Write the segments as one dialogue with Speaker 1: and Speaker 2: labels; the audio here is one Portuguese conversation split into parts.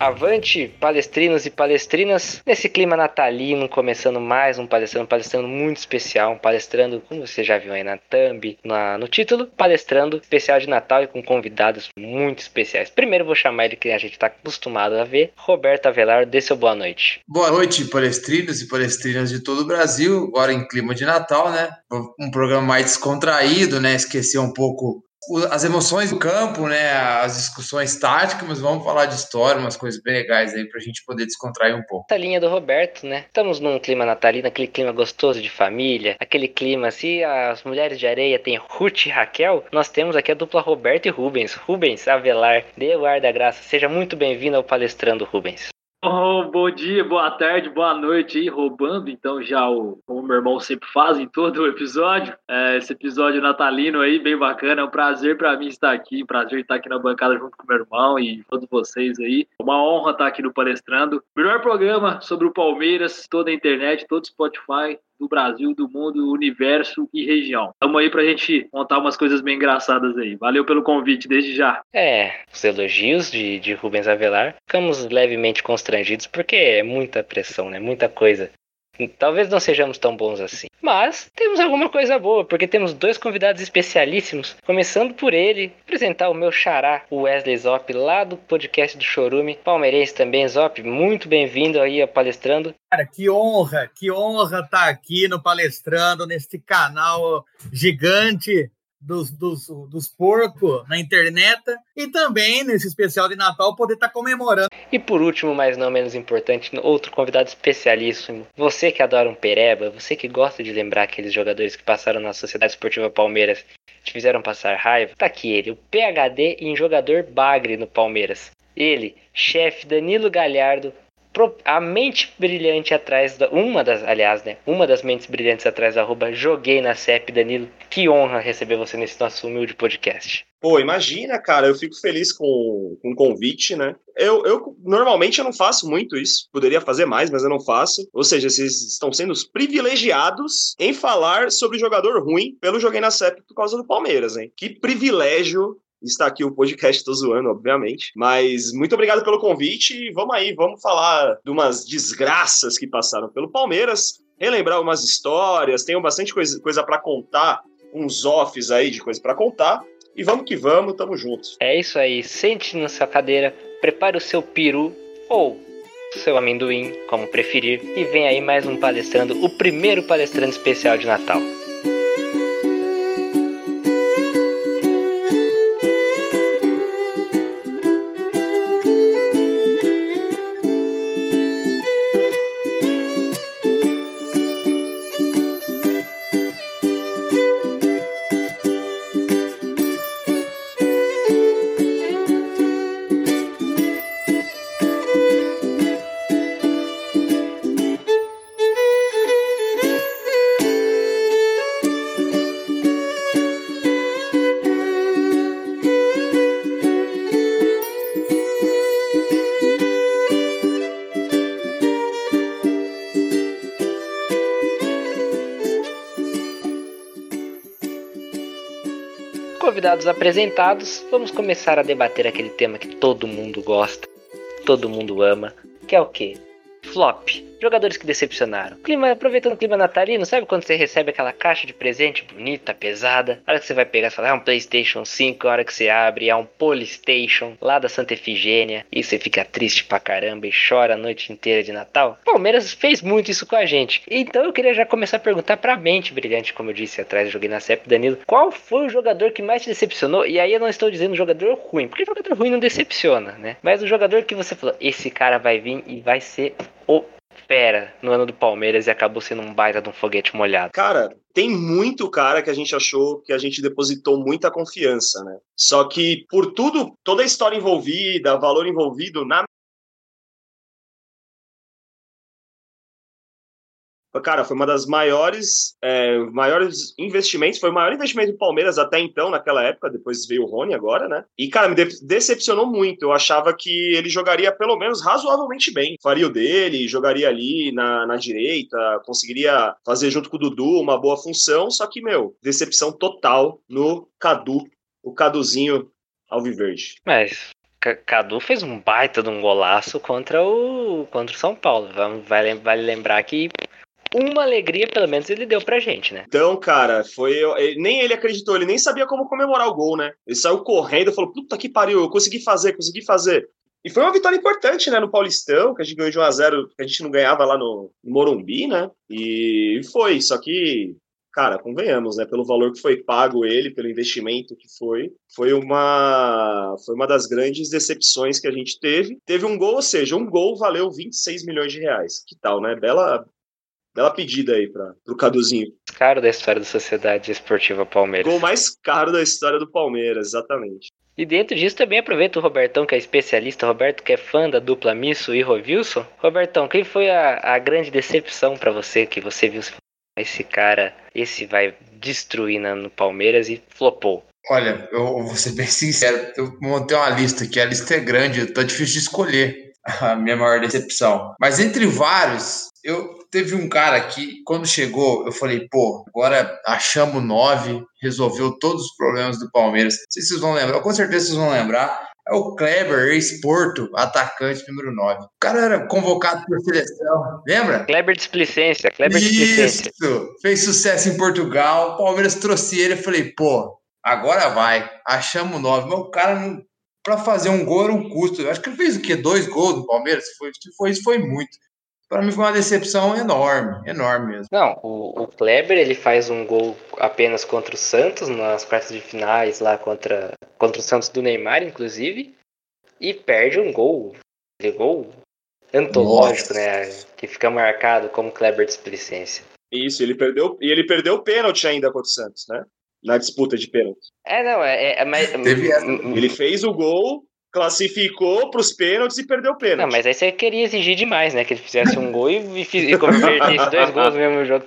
Speaker 1: Avante, palestrinos e palestrinas, nesse clima natalino, começando mais um palestrando, palestrando muito especial, um palestrando, como você já viu aí na thumb, na, no título, palestrando especial de Natal e com convidados muito especiais. Primeiro vou chamar ele que a gente está acostumado a ver, Roberto Avelar, dê seu boa noite.
Speaker 2: Boa noite, palestrinos e palestrinas de todo o Brasil, agora em clima de Natal, né? Um programa mais descontraído, né? Esquecer um pouco as emoções do campo, né, as discussões táticas, mas vamos falar de história, umas coisas bem legais aí pra gente poder descontrair um pouco.
Speaker 1: A linha do Roberto, né? Estamos num clima natalino, aquele clima gostoso de família, aquele clima, se as mulheres de areia têm Ruth e Raquel, nós temos aqui a dupla Roberto e Rubens. Rubens Avelar, dê o ar da graça, seja muito bem-vindo ao Palestrando Rubens.
Speaker 3: Oh, bom dia, boa tarde, boa noite aí, roubando então já o como meu irmão sempre faz em todo o episódio. É, esse episódio natalino aí, bem bacana. É um prazer para mim estar aqui, prazer estar aqui na bancada junto com meu irmão e todos vocês aí. Uma honra estar aqui no Palestrando. Melhor programa sobre o Palmeiras, toda a internet, todo Spotify, do Brasil, do mundo, universo e região. Tamo aí pra gente montar umas coisas bem engraçadas aí. Valeu pelo convite, desde já.
Speaker 1: É, os elogios de, de Rubens Avelar. Ficamos levemente constrangidos porque é muita pressão, né? Muita coisa. Talvez não sejamos tão bons assim. Mas temos alguma coisa boa, porque temos dois convidados especialíssimos. Começando por ele, apresentar o meu xará, o Wesley Zop, lá do podcast do Chorume. Palmeirense também, Zop, muito bem-vindo aí a Palestrando.
Speaker 4: Cara, que honra, que honra estar aqui no Palestrando, neste canal gigante dos, dos, dos porcos na internet e também nesse especial de Natal poder estar tá comemorando.
Speaker 1: E por último, mas não menos importante, outro convidado especialíssimo. Você que adora um pereba, você que gosta de lembrar aqueles jogadores que passaram na Sociedade Esportiva Palmeiras, te fizeram passar raiva, tá aqui ele, o PhD em jogador bagre no Palmeiras. Ele, chefe Danilo Galhardo, a mente brilhante atrás da. Uma das, aliás, né? Uma das mentes brilhantes atrás da arroba Joguei na CEP, Danilo. Que honra receber você nesse nosso humilde podcast.
Speaker 5: Pô, imagina, cara, eu fico feliz com, com o convite, né? Eu, eu normalmente eu não faço muito isso, poderia fazer mais, mas eu não faço. Ou seja, vocês estão sendo os privilegiados em falar sobre jogador ruim pelo Joguei na CEP por causa do Palmeiras, hein? Que privilégio está aqui o podcast, tô zoando, obviamente. Mas muito obrigado pelo convite e vamos aí, vamos falar de umas desgraças que passaram pelo Palmeiras, relembrar umas histórias, tenho bastante coisa, coisa para contar, uns offs aí de coisa para contar. E vamos que vamos, tamo junto.
Speaker 1: É isso aí, sente na sua cadeira, prepare o seu peru ou seu amendoim, como preferir, e vem aí mais um palestrando, o primeiro palestrando especial de Natal. Convidados apresentados, vamos começar a debater aquele tema que todo mundo gosta, todo mundo ama, que é o quê? Flop. Jogadores que decepcionaram. Clima, aproveitando o clima natalino, sabe quando você recebe aquela caixa de presente bonita, pesada? A hora que você vai pegar e falar, é um PlayStation 5, a hora que você abre, é um Polystation lá da Santa Efigênia, e você fica triste pra caramba e chora a noite inteira de Natal? Palmeiras fez muito isso com a gente. Então eu queria já começar a perguntar pra mente brilhante, como eu disse atrás, joguei na CEP, Danilo, qual foi o jogador que mais te decepcionou? E aí eu não estou dizendo jogador ruim, porque jogador ruim não decepciona, né? Mas o jogador que você falou, esse cara vai vir e vai ser o fera no ano do Palmeiras e acabou sendo um baita de um foguete molhado?
Speaker 5: Cara, tem muito cara que a gente achou que a gente depositou muita confiança, né? Só que por tudo, toda a história envolvida, valor envolvido, na Cara, foi uma das maiores, é, maiores investimentos, foi o maior investimento do Palmeiras até então, naquela época, depois veio o Rony agora, né? E, cara, me decepcionou muito. Eu achava que ele jogaria pelo menos razoavelmente bem. Faria o dele, jogaria ali na, na direita, conseguiria fazer junto com o Dudu uma boa função, só que, meu, decepção total no Cadu, o Caduzinho Alviverde.
Speaker 1: Mas Cadu fez um baita de um golaço contra o contra o São Paulo. Vale, vale lembrar que uma alegria, pelo menos, ele deu pra gente, né?
Speaker 5: Então, cara, foi. Nem ele acreditou, ele nem sabia como comemorar o gol, né? Ele saiu correndo e falou: puta que pariu, eu consegui fazer, consegui fazer. E foi uma vitória importante, né, no Paulistão, que a gente ganhou de 1x0, que a gente não ganhava lá no, Morumbi, né? E foi, só que cara, convenhamos, né, pelo valor que foi pago ele, pelo investimento que foi, foi uma foi uma das grandes decepções que a gente teve. Teve um gol, ou seja, um gol valeu 26 milhões de reais. Que tal, né? Bela bela pedida aí para o Caduzinho.
Speaker 1: Caro da história da Sociedade Esportiva Palmeiras.
Speaker 5: Gol mais caro da história do Palmeiras, exatamente.
Speaker 1: E dentro disso também aproveita o Robertão, que é especialista, Roberto, que é fã da dupla Misso e Rovilson. Robertão, quem foi a, a grande decepção para você, que você viu esse cara, esse vai destruir no Palmeiras e flopou?
Speaker 2: Olha, eu vou ser bem sincero, eu montei uma lista aqui, a lista é grande, tá difícil de escolher a minha maior decepção. Mas entre vários, eu teve um cara que, quando chegou, eu falei, pô, agora achamos nove, resolveu todos os problemas do Palmeiras. Não sei se vocês vão lembrar, com certeza vocês vão lembrar. É o Kleber, ex-Porto, atacante número 9. O cara era convocado por seleção, lembra?
Speaker 1: Kleber Displicência, Kleber Displicência.
Speaker 2: Isso, fez sucesso em Portugal, o Palmeiras trouxe ele, eu falei, pô, agora vai, achamos nove. Mas o cara, não, pra fazer um gol era um custo. Eu acho que ele fez o quê? Dois gols no Palmeiras? Foi, foi, isso foi muito para mim foi uma decepção enorme, enorme mesmo.
Speaker 1: Não, o, o, Kleber ele faz um gol apenas contra o Santos nas quartas de finais lá contra contra o Santos do Neymar, inclusive, e perde um gol, um gol antológico, Nossa. né, que fica marcado como Kleber displicência.
Speaker 5: Isso, ele perdeu e ele perdeu o pênalti ainda contra o Santos, né? Na disputa de pênalti.
Speaker 1: É, não, é, é, mas...
Speaker 5: Ele fez o gol classificou para os pênaltis e perdeu o pênalti.
Speaker 1: Não, mas aí você queria exigir demais, né? Que ele fizesse um gol e, e, e convertesse dois gols no mesmo jogo.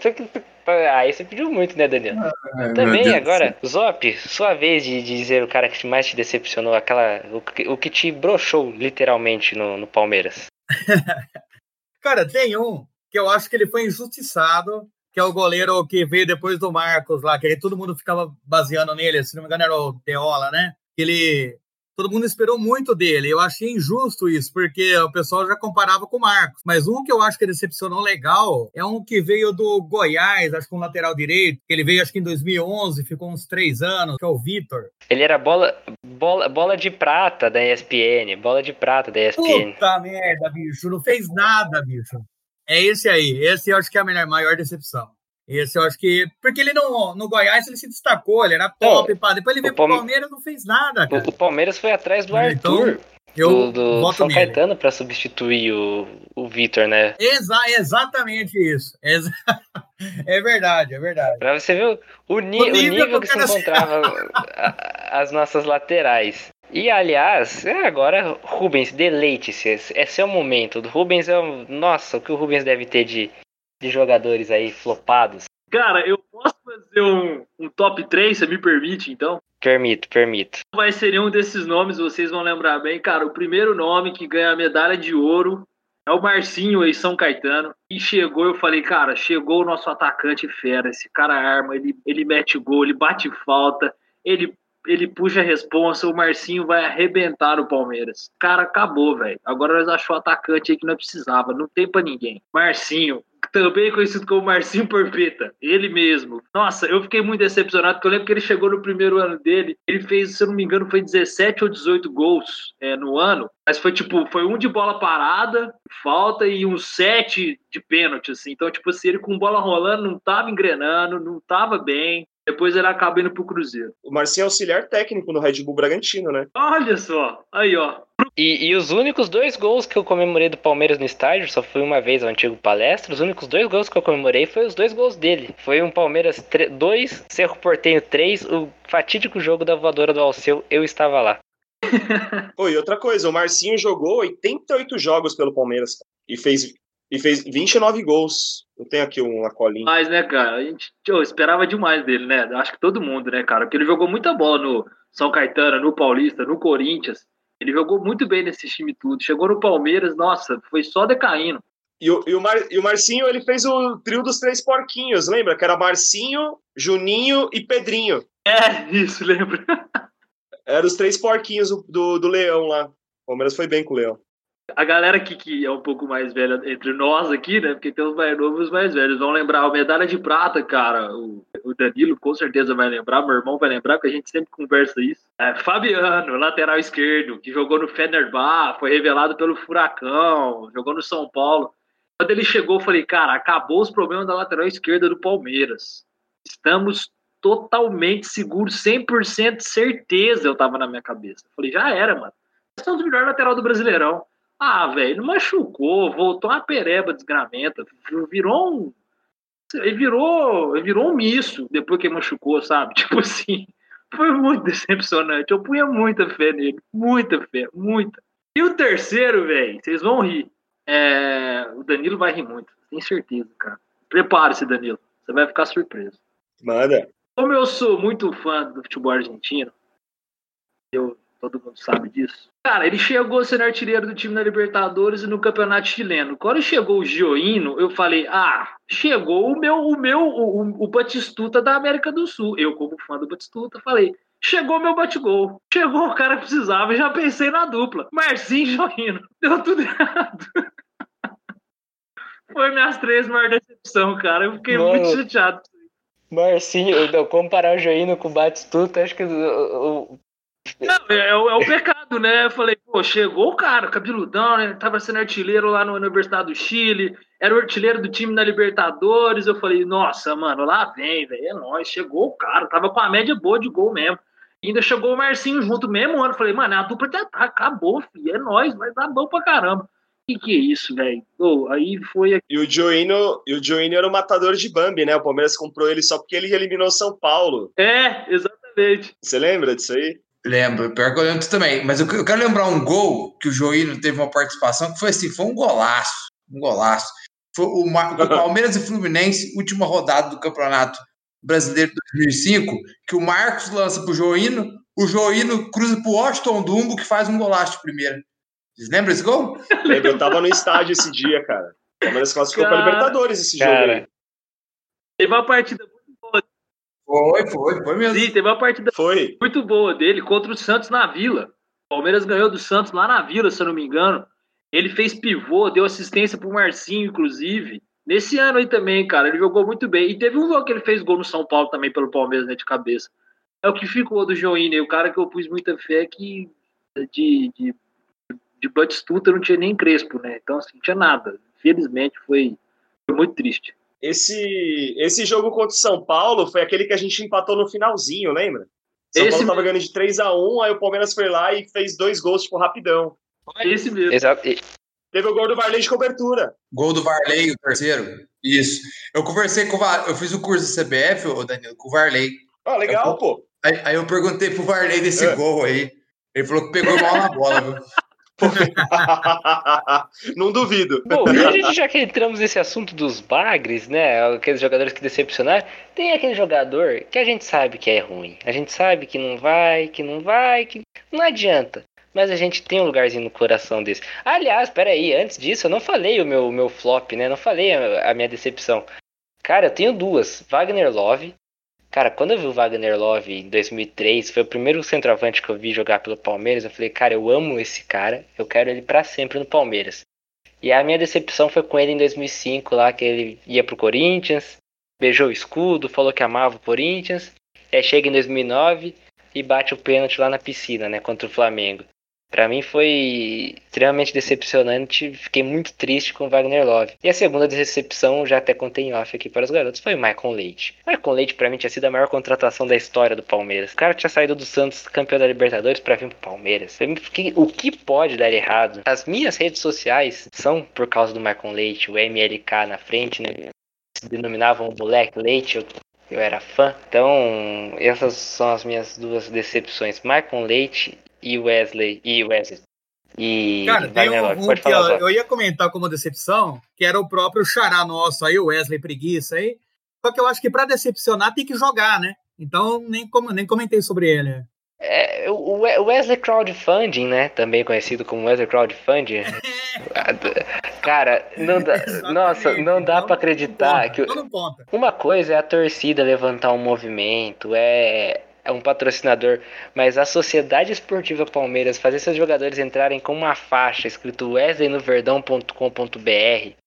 Speaker 1: Aí você pediu muito, né, Daniel? Ah, Também, agora, Zop, sua vez de, de, dizer o cara que mais te decepcionou, aquela, o, que, o que te broxou literalmente no, no Palmeiras.
Speaker 4: cara, tem um que eu acho que ele foi injustiçado, que é o goleiro que veio depois do Marcos lá, que aí todo mundo ficava baseando nele, se não me engano era o Teola, né? Que ele todo mundo esperou muito dele. Eu achei injusto isso, porque o pessoal já comparava com o Marcos. Mas um que eu acho que decepcionou legal é um que veio do Goiás, acho que um lateral direito. Ele veio, acho que em 2011, ficou uns três anos, que é o Vitor.
Speaker 1: Ele era bola, bola, bola de prata da ESPN, bola de prata da ESPN.
Speaker 4: Puta merda, bicho, não fez nada, bicho. É esse aí, esse eu acho que é a melhor, maior decepção. Esse eu acho que. Porque ele não, no Goiás ele se destacou, ele era top, pá. Depois ele veio pro Palmeiras não fez nada, cara.
Speaker 1: O, Palmeiras foi atrás do então, Arthur. Eu do, do São nele. Caetano para substituir o, o Vitor, né?
Speaker 4: Exa exatamente isso. Exa é verdade, é verdade.
Speaker 1: Pra você ver o, o, nível, o nível que, que se encontrava as nossas laterais. E aliás, é agora, Rubens, deleite-se. Esse é o momento. O Rubens é o. Nossa, o que o Rubens deve ter de de jogadores aí flopados?
Speaker 3: Cara, eu posso fazer um, um top 3, você me permite, então?
Speaker 1: Permito, permito.
Speaker 3: Vai ser um desses nomes, vocês vão lembrar bem. Cara, o primeiro nome que ganha a medalha de ouro é o Marcinho em São Caetano. E chegou, eu falei, cara, chegou o nosso atacante fera. Esse cara arma, ele, ele mete gol, ele bate falta, ele, ele puxa a responsa. O Marcinho vai arrebentar o Palmeiras. Cara, acabou, velho. Agora nós achamos o atacante aí que não precisava. Não tem pra ninguém. Marcinho, também conhecido como Marcinho Porpeta, ele mesmo. Nossa, eu fiquei muito decepcionado, porque eu lembro que ele chegou no primeiro ano dele, ele fez, se eu não me engano, foi 17 ou 18 gols é, no ano, mas foi tipo, foi um de bola parada, falta, e uns sete de pênalti, assim. Então, tipo assim, ele com bola rolando, não tava engrenando, não tava bem. Depois ele acaba indo pro Cruzeiro.
Speaker 5: O Marcinho é auxiliar técnico no Red Bull Bragantino, né?
Speaker 3: Olha só, aí ó.
Speaker 1: E, e, os únicos dois gols que eu comemorei do Palmeiras no estádio, só fui uma vez ao antigo palestra, os únicos dois gols que eu comemorei foi os dois gols dele. Foi um Palmeiras 2, Cerro Portenho 3, o fatídico jogo da voadora do Alceu, eu estava lá.
Speaker 5: Pô, e outra coisa, o Marcinho jogou 88 jogos pelo Palmeiras e fez e fez 29 gols. Eu tenho aqui uma colinha.
Speaker 3: Mas, né, cara, a gente eu esperava demais dele, né? Acho que todo mundo, né, cara? Porque ele jogou muita bola no São Caetano, no Paulista, no Corinthians. Ele jogou muito bem nesse time tudo. Chegou no Palmeiras, nossa, foi só decaindo.
Speaker 5: E o, e, o Mar, e o Marcinho, ele fez o trio dos três porquinhos, lembra? Que era Marcinho, Juninho e Pedrinho.
Speaker 3: É, isso, lembra?
Speaker 5: Eram os três porquinhos do, do, do Leão lá. O Palmeiras foi bem com o Leão.
Speaker 3: A galera que, que é um pouco mais velha entre nós aqui, né? Porque tem os mais novos e os mais velhos. Vão lembrar a medalha de prata, cara. O, o Danilo com certeza vai lembrar, meu irmão vai lembrar, porque a gente sempre conversa isso. É, Fabiano, lateral esquerdo, que jogou no Fenerbahçe, foi revelado pelo Furacão, jogou no São Paulo. Quando ele chegou, eu falei, cara, acabou os problemas da lateral esquerda do Palmeiras. Estamos totalmente seguros, 100% certeza eu tava na minha cabeça. Falei, já era, mano. Nós somos o melhor lateral do Brasileirão. Ah, velho, machucou, voltou uma pereba desgramenta, virou um. Ele virou, ele virou um misto depois que machucou, sabe? Tipo assim, foi muito decepcionante. Eu punha muita fé nele, muita fé, muita. E o terceiro, velho, vocês vão rir. É, o Danilo vai rir muito, tenho certeza, cara. Prepare-se, Danilo, você vai ficar surpreso.
Speaker 5: Manda.
Speaker 3: Como eu sou muito fã do futebol argentino, eu todo mundo sabe disso. Cara, ele chegou a ser artilheiro do time na Libertadores e no Campeonato Chileno. Quando chegou o Gioino, eu falei: ah, chegou o meu, o meu, o, o Batistuta da América do Sul. Eu, como fã do Batistuta, falei: chegou meu bate-gol. Chegou o cara que precisava, já pensei na dupla. Marcinho e Gioino. Deu tudo errado. Foi minhas três maiores decepções, cara. Eu fiquei Mano, muito chateado.
Speaker 1: Marcinho, comparar o Joino com o Batistuta, acho que o,
Speaker 3: não, é, é, o pecado, né? Eu falei, pô, chegou o cara, cabeludão, né? Tava sendo artilheiro lá na Universidade do Chile, era o artilheiro do time na Libertadores. Eu falei, nossa, mano, lá vem, velho, é nóis, chegou o cara, tava com a média boa de gol mesmo. E ainda chegou o Marcinho junto mesmo ano. Falei, mano, a dupla tá, acabou, filho, é nóis, vai dar bom pra caramba. Que que é isso, velho? Oh, aí foi
Speaker 5: E o Joino, e o Joino era o matador de Bambi, né? O Palmeiras comprou ele só porque ele eliminou São Paulo.
Speaker 3: É, exatamente.
Speaker 5: Você lembra disso aí?
Speaker 2: Lembro, pior que eu lembro também. Mas eu, eu quero lembrar um gol que o Joino teve uma participação que foi assim: foi um golaço. Um golaço. Foi o, o Palmeiras e Fluminense, última rodada do Campeonato Brasileiro de 2005, que o Marcos lança pro Joino, o Joino cruza pro Washington Dumbo, que faz um golaço de primeira. Vocês lembram esse gol?
Speaker 5: Lembro, eu tava no estádio esse dia, cara. O Palmeiras classificou para Libertadores esse cara. jogo aí.
Speaker 3: Teve uma partida
Speaker 2: foi, foi, foi mesmo.
Speaker 3: Sim, teve uma partida
Speaker 5: foi.
Speaker 3: muito boa dele contra o Santos na Vila. O Palmeiras ganhou do Santos lá na Vila, se eu não me engano. Ele fez pivô, deu assistência pro Marcinho, inclusive. Nesse ano aí também, cara, ele jogou muito bem. E teve um jogo que ele fez gol no São Paulo também pelo Palmeiras, né, de cabeça. É o que ficou do Joinha, o cara que eu pus muita fé que de, de, de Batistuta não tinha nem Crespo, né? Então, assim, não tinha nada. Infelizmente, foi, foi muito triste.
Speaker 5: Esse, esse jogo contra o São Paulo foi aquele que a gente empatou no finalzinho, lembra? São esse Paulo tava ganhando de 3 a 1 aí o Palmeiras foi lá e fez dois gols, tipo, rapidão.
Speaker 3: Esse mesmo.
Speaker 1: Exato.
Speaker 5: Teve o gol do Varley de cobertura.
Speaker 2: Gol do Varley, o terceiro. Isso. Eu conversei com o Var... Eu fiz o curso do CBF, o Danilo, com o Varley.
Speaker 5: Ah, legal,
Speaker 2: eu,
Speaker 5: pô.
Speaker 2: Aí, aí, eu perguntei pro Varley desse é. gol aí. Ele falou que pegou mal na bola, viu?
Speaker 5: Não duvido.
Speaker 1: Bom, gente já que entramos nesse assunto dos bagres, né? Aqueles jogadores que decepcionaram, tem aquele jogador que a gente sabe que é ruim. A gente sabe que não vai, que não vai, que não adianta. Mas a gente tem um lugarzinho no coração desse. Aliás, peraí, antes disso, eu não falei o meu, meu flop, né? Não falei a, a minha decepção. Cara, eu tenho duas. Wagner Love Cara, quando eu vi o Wagner Love em 2003, foi o primeiro centroavante que eu vi jogar pelo Palmeiras. Eu falei, cara, eu amo esse cara, eu quero ele para sempre no Palmeiras. E a minha decepção foi com ele em 2005, lá que ele ia pro Corinthians, beijou o escudo, falou que amava o Corinthians. Aí chega em 2009 e bate o pênalti lá na piscina, né, contra o Flamengo. Para mim foi extremamente decepcionante, fiquei muito triste com o Wagner Love. E a segunda decepção, já até contei em off aqui para os garotos, foi o Michael Leite. Michael Leite para mim tinha sido a maior contratação da história do Palmeiras. O cara tinha saído do Santos, campeão da Libertadores, para vir pro Palmeiras. O que pode dar errado? As minhas redes sociais são por causa do Michael Leite, o MLK na frente, né? Se denominavam o moleque Leite, eu eu era fã. Então, essas são as minhas duas decepções. Michael Leite e Wesley. E Wesley. E
Speaker 4: Cara, tem um, um que eu, eu, ia comentar como decepção, que era o próprio xará nosso aí, o Wesley Preguiça aí. Só que eu acho que para decepcionar tem que jogar, né? Então nem, nem comentei sobre ele.
Speaker 1: É, o Wesley Crowdfunding, né? Também conhecido como Wesley Crowdfunding. Cara, não dá, nossa, não dá para acreditar
Speaker 4: não
Speaker 1: que
Speaker 4: não
Speaker 1: uma coisa é a torcida levantar um movimento, é é um patrocinador, mas a Sociedade Esportiva Palmeiras fazer seus jogadores entrarem com uma faixa escrito wesleynoverdão.com.br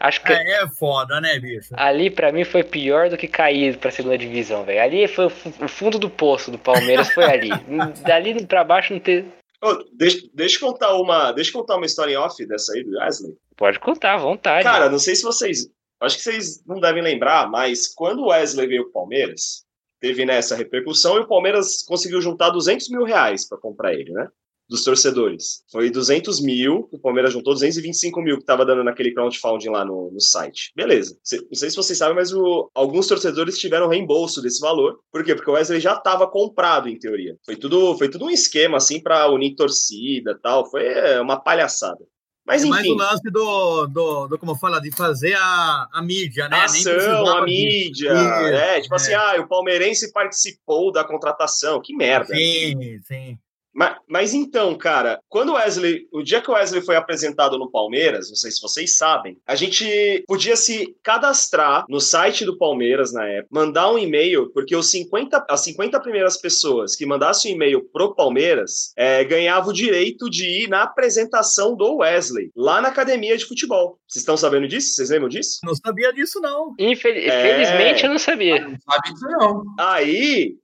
Speaker 1: Acho que
Speaker 4: é, é foda, né, bicho?
Speaker 1: Ali para mim foi pior do que cair pra segunda divisão, velho. Ali foi o fundo do poço do Palmeiras, foi ali. Dali para baixo não tem.
Speaker 5: Oh, deixa, deixa, eu contar uma, deixa eu contar uma história off dessa aí do Wesley.
Speaker 1: Pode contar, à vontade.
Speaker 5: Cara, não sei se vocês, acho que vocês não devem lembrar, mas quando o Wesley veio pro Palmeiras, teve nessa repercussão e o Palmeiras conseguiu juntar 200 mil reais para comprar ele, né? dos torcedores. Foi 200 mil, o Palmeiras juntou 225 mil que estava dando naquele crowdfunding lá no, no site. Beleza. Não sei se vocês sabem, mas o, alguns torcedores tiveram reembolso desse valor. Por quê? Porque o Wesley já estava comprado, em teoria. Foi tudo, foi tudo um esquema, assim, para unir torcida tal. Foi é, uma palhaçada. Mas é enfim. Mais
Speaker 4: o lance do, do, do, como fala, de fazer a, a mídia, né?
Speaker 5: A ação, a mídia. É, tipo é. assim, ah, o palmeirense participou da contratação. Que merda.
Speaker 4: Sim, sim.
Speaker 5: Mas, mas, então, cara, quando o Wesley, o dia que o Wesley foi apresentado no Palmeiras, não sei se vocês sabem, a gente podia se cadastrar no site do Palmeiras na época, mandar um e-mail, porque os 50, as 50 primeiras pessoas que mandassem um e-mail pro Palmeiras é, ganhavam o direito de ir na apresentação do Wesley, lá na academia de futebol. Vocês estão sabendo disso? Vocês lembram disso?
Speaker 4: Não sabia disso, não.
Speaker 1: Infel é... Infelizmente eu não sabia.
Speaker 2: Não sabe disso, não.
Speaker 5: Aí,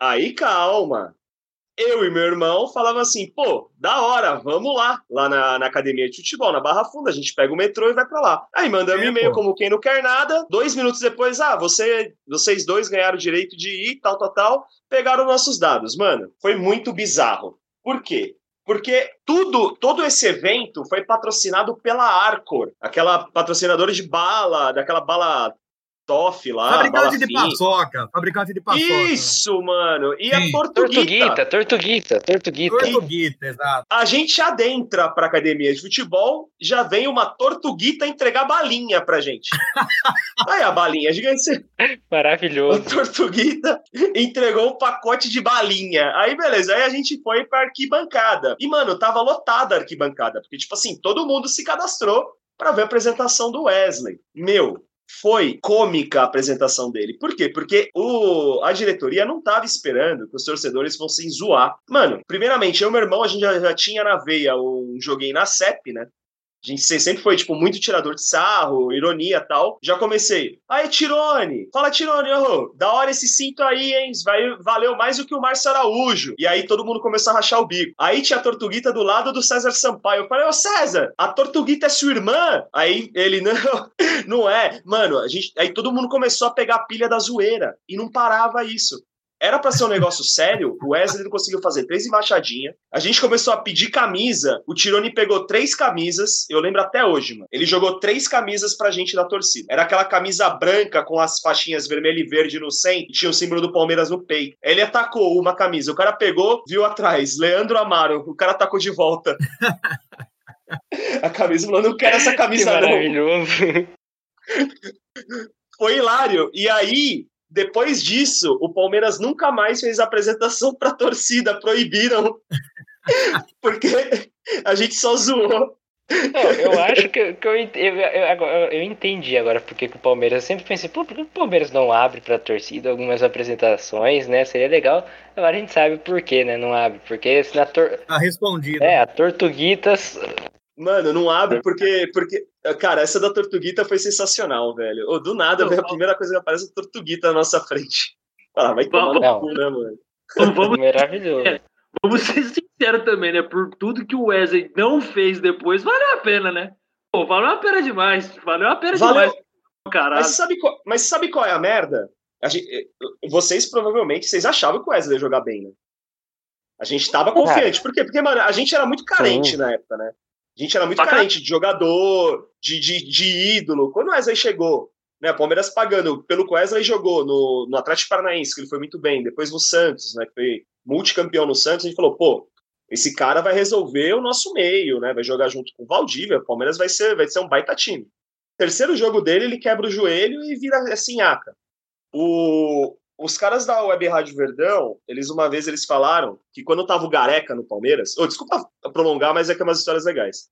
Speaker 5: aí calma eu e meu irmão falava assim, pô, da hora, vamos lá, lá na, na, academia de futebol, na Barra Funda, a gente pega o metrô e vai para lá. Aí mandamos um e-mail como quem não quer nada, dois minutos depois, ah, você, vocês dois ganharam o direito de ir, tal, tal, tal, pegaram nossos dados. Mano, foi muito bizarro. Por quê? Porque tudo, todo esse evento foi patrocinado pela Arcor, aquela patrocinadora de bala, daquela bala Toff lá.
Speaker 4: Fabricante de paçoca. Fabricante de paçoca.
Speaker 5: Isso, mano. E Sim. a Tortuguita.
Speaker 1: Tortuguita, Tortuguita.
Speaker 4: Tortuguita, exato.
Speaker 5: A gente adentra pra academia de futebol, já vem uma Tortuguita entregar balinha pra gente. Aí a balinha gigante.
Speaker 1: Maravilhoso.
Speaker 5: A Tortuguita entregou um pacote de balinha. Aí, beleza. Aí a gente foi pra arquibancada. E, mano, tava lotada a arquibancada. Porque, tipo assim, todo mundo se cadastrou para ver a apresentação do Wesley. Meu, foi cômica a apresentação dele. Por quê? Porque o, a diretoria não estava esperando que os torcedores fossem zoar. Mano, primeiramente, eu e meu irmão, a gente já, já tinha na veia um joguinho na CEP, né? A gente sempre foi, tipo, muito tirador de sarro, ironia tal. Já comecei. Aí, Tirone! Fala, Tirone, oh, da hora esse cinto aí, hein? Vai, valeu mais do que o Márcio Araújo. E aí todo mundo começou a rachar o bico. Aí tinha a Tortuguita do lado do César Sampaio. Eu falei, ô César, a Tortuguita é sua irmã? Aí ele, não, não é. Mano, a gente, aí todo mundo começou a pegar a pilha da zoeira. E não parava isso. Era para ser um negócio sério, o Wesley não conseguiu fazer três embaixadinhas. A gente começou a pedir camisa, o Tironi pegou três camisas, eu lembro até hoje, mano. Ele jogou três camisas pra gente da torcida. Era aquela camisa branca com as faixinhas vermelho e verde no centro, e tinha o símbolo do Palmeiras no peito. Ele atacou uma camisa, o cara pegou, viu atrás, Leandro Amaro, o cara atacou de volta. a camisa falou, não quero essa camisa que
Speaker 1: maravilhoso.
Speaker 5: Foi hilário. E aí, depois disso, o Palmeiras nunca mais fez apresentação para torcida, proibiram. porque a gente só zoou.
Speaker 1: Não, eu acho que, que eu, eu, eu, eu, entendi agora porque que o Palmeiras. Eu sempre pensei, pô, por que o Palmeiras não abre pra torcida algumas apresentações, né? Seria legal. Agora a gente sabe por que, né? Não abre. Porque se na tor...
Speaker 4: Tá respondido.
Speaker 1: É, a Tortuguitas
Speaker 5: Mano, não abre porque, porque. Cara, essa da Tortuguita foi sensacional, velho. Ou do nada, velho, a primeira coisa que aparece é a Tortuguita na nossa frente. Ah, vai tomar no cu, né, mano?
Speaker 1: Vamos, Maravilhoso.
Speaker 3: É, vamos ser sinceros também, né? Por tudo que o Wesley não fez depois, valeu a pena, né? Pô, valeu a pena demais. Valeu a pena valeu. demais.
Speaker 5: Caralho. Mas sabe, qual, mas sabe qual é a merda? A gente, eh, vocês provavelmente vocês achavam que o Wesley ia jogar bem, né? A gente tava confiante. Por quê? Porque, mano, a gente era muito carente Sim. na época, né? A gente era muito carente de jogador, de, de, de ídolo. Quando o Wesley chegou, né, o Palmeiras pagando pelo que o Wesley jogou no, no Atlético Paranaense, que ele foi muito bem, depois no Santos, né, que foi multicampeão no Santos, a gente falou, pô, esse cara vai resolver o nosso meio, né, vai jogar junto com o Valdívia, o Palmeiras vai ser, vai ser um baita time. Terceiro jogo dele, ele quebra o joelho e vira assim, aca. O, os caras da Web Rádio Verdão, eles uma vez eles falaram que quando tava o Gareca no Palmeiras, oh, desculpa prolongar, mas é que é umas histórias legais.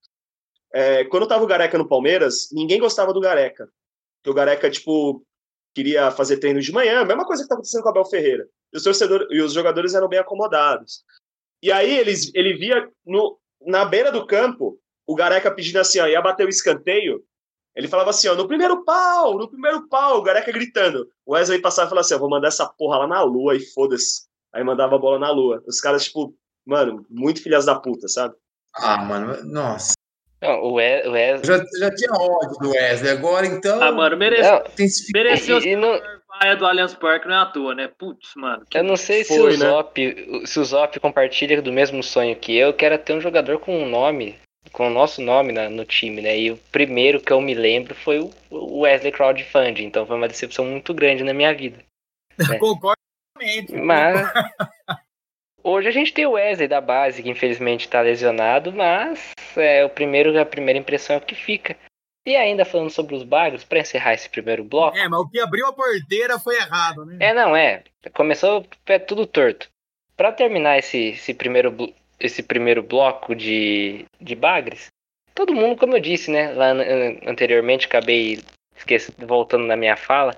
Speaker 5: É, quando tava o Gareca no Palmeiras, ninguém gostava do Gareca. Porque o Gareca, tipo, queria fazer treino de manhã, mesma coisa que tá acontecendo com o Abel Ferreira. e os torcedores e os jogadores eram bem acomodados. E aí eles, ele via no, na beira do campo o Gareca pedindo assim, ó, ia bater o escanteio. Ele falava assim, ó, no primeiro pau, no primeiro pau, o Gareca gritando. O Wesley passava e falava assim, ó, vou mandar essa porra lá na lua e foda-se. Aí mandava a bola na lua. Os caras, tipo, mano, muito filhas da puta, sabe?
Speaker 2: Ah, mano, nossa.
Speaker 1: Não, o Wes-.
Speaker 2: Já, já tinha ódio do Wesley, agora então.
Speaker 3: Ah, mano, mereceu. Mereceu
Speaker 1: E- e não-
Speaker 3: vaia do Allianz Parque, não é à toa, né? Putz, mano.
Speaker 1: Eu não sei se,
Speaker 5: Foi,
Speaker 1: o
Speaker 5: né?
Speaker 1: Zop, se o Zop compartilha do mesmo sonho que eu, que era ter um jogador com um nome, com o nosso nome na- no time, né? E o primeiro que eu me lembro foi o- o Wesley Crowdfunding, então foi uma decepção muito grande na minha vida. É.
Speaker 4: Concordo totalmente.
Speaker 1: Mas hoje a gente tem o Wesley da base, que infelizmente está lesionado, mas é o primeiro, a primeira impressão é o que fica. E ainda falando sobre os bagres, para encerrar esse primeiro bloco.
Speaker 4: É, mas o que abriu a porteira foi errado, né?
Speaker 1: É, não, é. Começou é tudo torto. Pra terminar esse, esse, primeiro, esse primeiro bloco de, de bagres, todo mundo, como eu disse, né? Lá an- anteriormente, acabei esqueci, voltando na minha fala.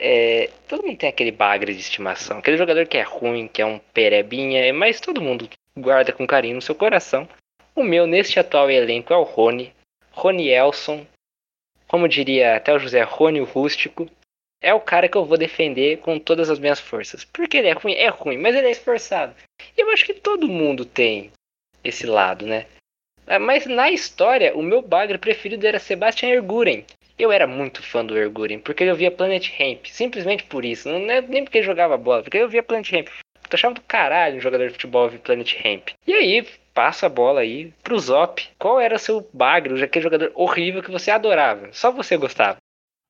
Speaker 1: É, todo mundo tem aquele bagre de estimação. Aquele jogador que é ruim, que é um perebinha, mas todo mundo guarda com carinho no seu coração. O meu, neste atual elenco, é o Rony. Rony Elson. Como diria até o José Rony o Rústico é o cara que eu vou defender com todas as minhas forças. Porque ele é ruim, é ruim, mas ele é esforçado. E eu acho que todo mundo tem esse lado, né? Ah, Mas na história, o meu bagre preferido era Sebastian Erguren. Eu era muito fã do Erguren, porque eu via Planet Ramp. Simplesmente por isso. Não é nem porque ele jogava bola, porque eu via Planet Ramp. Eu achava do caralho um jogador de futebol ver Planet Ramp. E aí, passa a bola aí pro Zop. Qual era o seu bagre, aquele jogador horrível que você adorava? Só você gostava.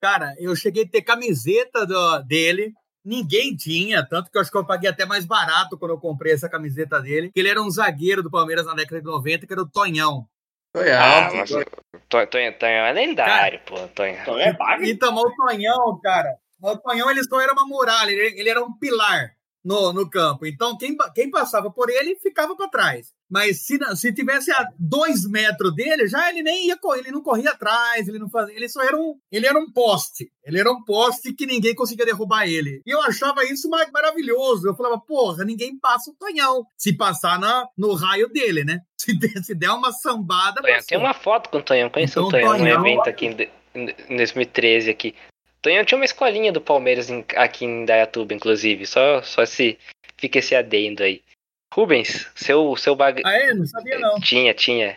Speaker 4: Cara, eu cheguei a ter camiseta do- dele. Ninguém tinha, tanto que eu acho que eu paguei até mais barato quando eu comprei essa camiseta dele. Que ele era um zagueiro do Palmeiras na década de 90, que era o Tonhão.
Speaker 2: Foi
Speaker 1: Ah, mas o Tonho, Tonho, Tonho é lendário, pô, Tonho.
Speaker 5: Então é bagre.
Speaker 4: Então, mas o Tonhão, cara, o Tonhão ele só era uma muralha, ele, ele era um pilar no, no campo. Então, quem, quem passava por ele ficava para trás. Mas se, não- se tivesse a dois metros dele, já ele nem ia correr, ele não corria atrás, ele não fazia. Ele só era um. Ele era um poste. Ele era um poste que ninguém conseguia derrubar ele. E eu achava isso ma- maravilhoso. Eu falava, porra, ninguém passa o Tonhão. Se passar na, no raio dele, né? Se der, se der uma sambada.
Speaker 1: Tonhão, tem uma foto com o Tonhão. Conheci
Speaker 4: Então,
Speaker 1: o Tonhão
Speaker 4: Tonhão-
Speaker 1: evento aqui em, em 2013 aqui. Tonhão tinha uma escolinha do Palmeiras em- aqui em Dayatuba, inclusive. Só, só se fica esse adendo aí. Rubens, seu, seu bag...
Speaker 4: Ah, é? Não sabia, não.
Speaker 1: Tinha, tinha.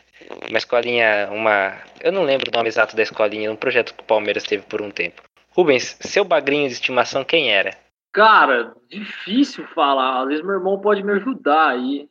Speaker 1: Uma escolinha, uma. Eu não lembro o nome exato da escolinha, um projeto que o Palmeiras teve por um tempo. Rubens, seu bagrinho de estimação, quem era?
Speaker 3: Cara, difícil falar. Às vezes meu irmão pode me ajudar aí.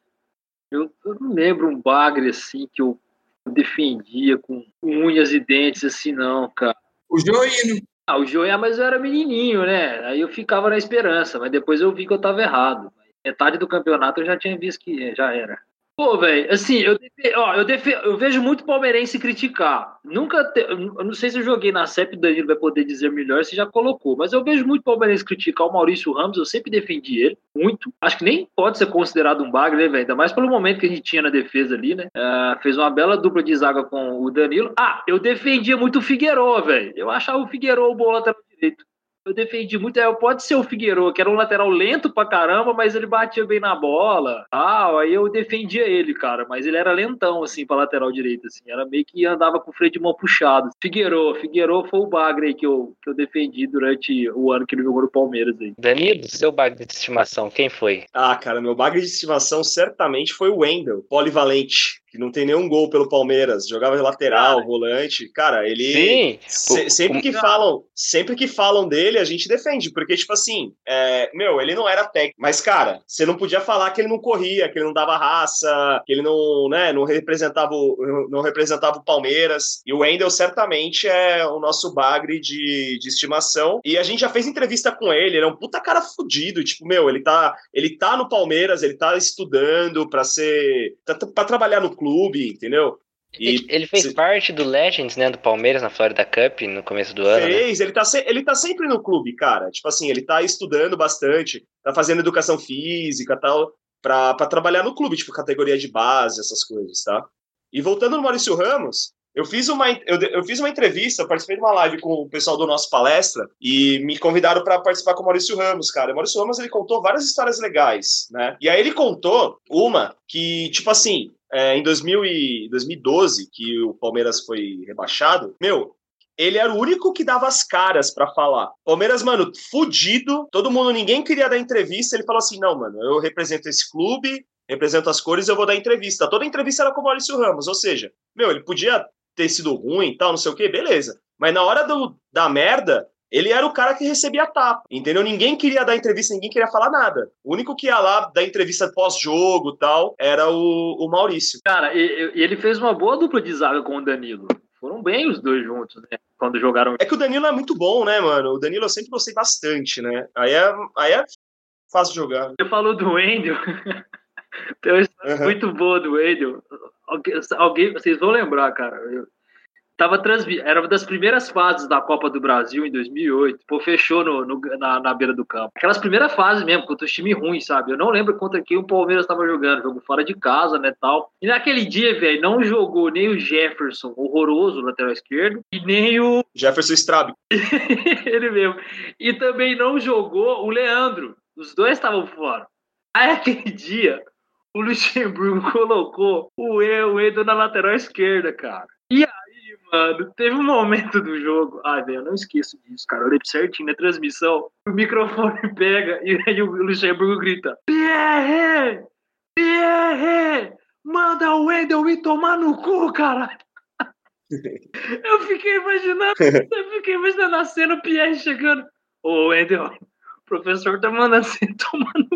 Speaker 3: Eu, eu não lembro um bagre assim que eu defendia com unhas e dentes assim, não, cara.
Speaker 2: O Joino.
Speaker 3: Ah, o Joia, mas eu era menininho, né? Aí eu ficava na esperança, mas depois eu vi que eu tava errado. Metade do campeonato eu já tinha visto que já era. Pô, velho, assim, eu, ó, eu, eu vejo muito palmeirense criticar. Nunca, te- eu não sei se eu joguei na CEP, o Danilo vai poder dizer melhor se já colocou, mas eu vejo muito palmeirense criticar o Maurício Ramos, eu sempre defendi ele, muito. Acho que nem pode ser considerado um bagre, né, velho? Ainda mais pelo momento que a gente tinha na defesa ali, né? Ah, fez uma bela dupla de zaga com o Danilo. Ah, eu defendia muito o Figueroa, velho. Eu achava o Figueroa o bom lateral direito. Eu defendi muito. É, pode ser o Figueiredo, que era um lateral lento pra caramba, mas ele batia bem na bola. Ah, aí eu defendia ele, cara. Mas ele era lentão, assim, pra lateral direito, assim. Era meio que andava com o freio de mão puxado. Figueiredo, Figueiredo foi o bagre aí que eu, que eu defendi durante o ano que ele jogou no Palmeiras aí.
Speaker 1: Danilo, seu bagre de estimação, quem foi?
Speaker 5: Ah, cara, meu bagre de estimação certamente foi o Wendel, polivalente, que não tem nenhum gol pelo Palmeiras, jogava de lateral,
Speaker 3: Cara.
Speaker 5: volante. Cara, ele
Speaker 1: Sim,
Speaker 5: Se- sempre que falam, sempre que falam dele, a gente defende, porque tipo assim, é, meu, ele não era técnico, mas cara, você não podia falar que ele não corria, que ele não dava raça, que ele não, né, não representava o, não representava o Palmeiras. E o Wendel certamente é o nosso bagre de, de estimação. E a gente já fez entrevista com ele, ele é um puta cara fudido, tipo, meu, ele tá, ele tá no Palmeiras, ele tá estudando pra ser, pra trabalhar no clube, entendeu? E
Speaker 1: ele, fez
Speaker 5: se-
Speaker 1: parte do Legends, né, do Palmeiras na Florida Cup no começo do ano, né?
Speaker 5: Fez, ele tá, se- ele tá sempre no clube, cara. Tipo assim, ele tá estudando bastante, tá fazendo educação física tal, pra, pra trabalhar no clube, tipo, categoria de base, essas coisas, tá? E voltando no Maurício Ramos, Eu fiz, uma, eu, eu, fiz uma entrevista, participei de uma live com o pessoal do nosso palestra e me convidaram para participar com o Maurício Ramos, cara. O Maurício Ramos ele contou várias histórias legais, né? E aí ele contou uma que, tipo assim, é, em 2000 e 2012, que o Palmeiras foi rebaixado, meu, ele era o único que dava as caras para falar. Palmeiras, mano, fudido, todo mundo, ninguém queria dar entrevista. Ele falou assim: não, mano, eu represento esse clube, represento as cores, eu vou dar entrevista. Toda entrevista era com o Maurício Ramos, ou seja, meu, ele podia ter sido ruim e tal, não sei o que, beleza. Mas na hora do, da merda, ele era o cara que recebia a tapa, entendeu? Ninguém queria dar entrevista, ninguém queria falar nada. O único que ia lá dar entrevista pós-jogo tal era o, o Maurício.
Speaker 3: Cara, e, e, ele fez uma boa dupla de zaga com o Danilo. Foram bem os dois juntos, né? Quando jogaram.
Speaker 5: É que o Danilo é muito bom, né, mano? O Danilo eu sempre gostei bastante, né? Aí é, aí é fácil jogar.
Speaker 3: Você falou do Wendel. Tem uma história uhum. muito boa do Wendel. Alguém, alguém, vocês vão lembrar, cara. Eu, tava transmi... era uma das primeiras fases da Copa do Brasil em 2008. Pô, fechou no, no na, na, beira do campo. Aquelas primeiras fases mesmo, contra os times ruins, sabe? Eu não lembro contra quem o Palmeiras estava jogando, jogo fora de casa, né, tal. E naquele dia, velho, não jogou nem o Jefferson, horroroso, lateral esquerdo, e nem o
Speaker 5: Jefferson Strabe.
Speaker 3: Ele mesmo. E também não jogou o Leandro. Os dois estavam fora. Aí aquele dia, o Luxemburgo colocou o Edo na lateral esquerda, cara. E aí, mano, teve um momento do jogo. Ai, velho, eu não esqueço disso, cara. Eu olhei certinho na transmissão. O microfone pega e aí o Luxemburgo grita: Pierre! Pierre! Manda o Wendel me tomar no cu, cara! Eu fiquei imaginando, eu fiquei imaginando a cena, o Pierre chegando. Ô, Wendel, o professor tá mandando você tomar no.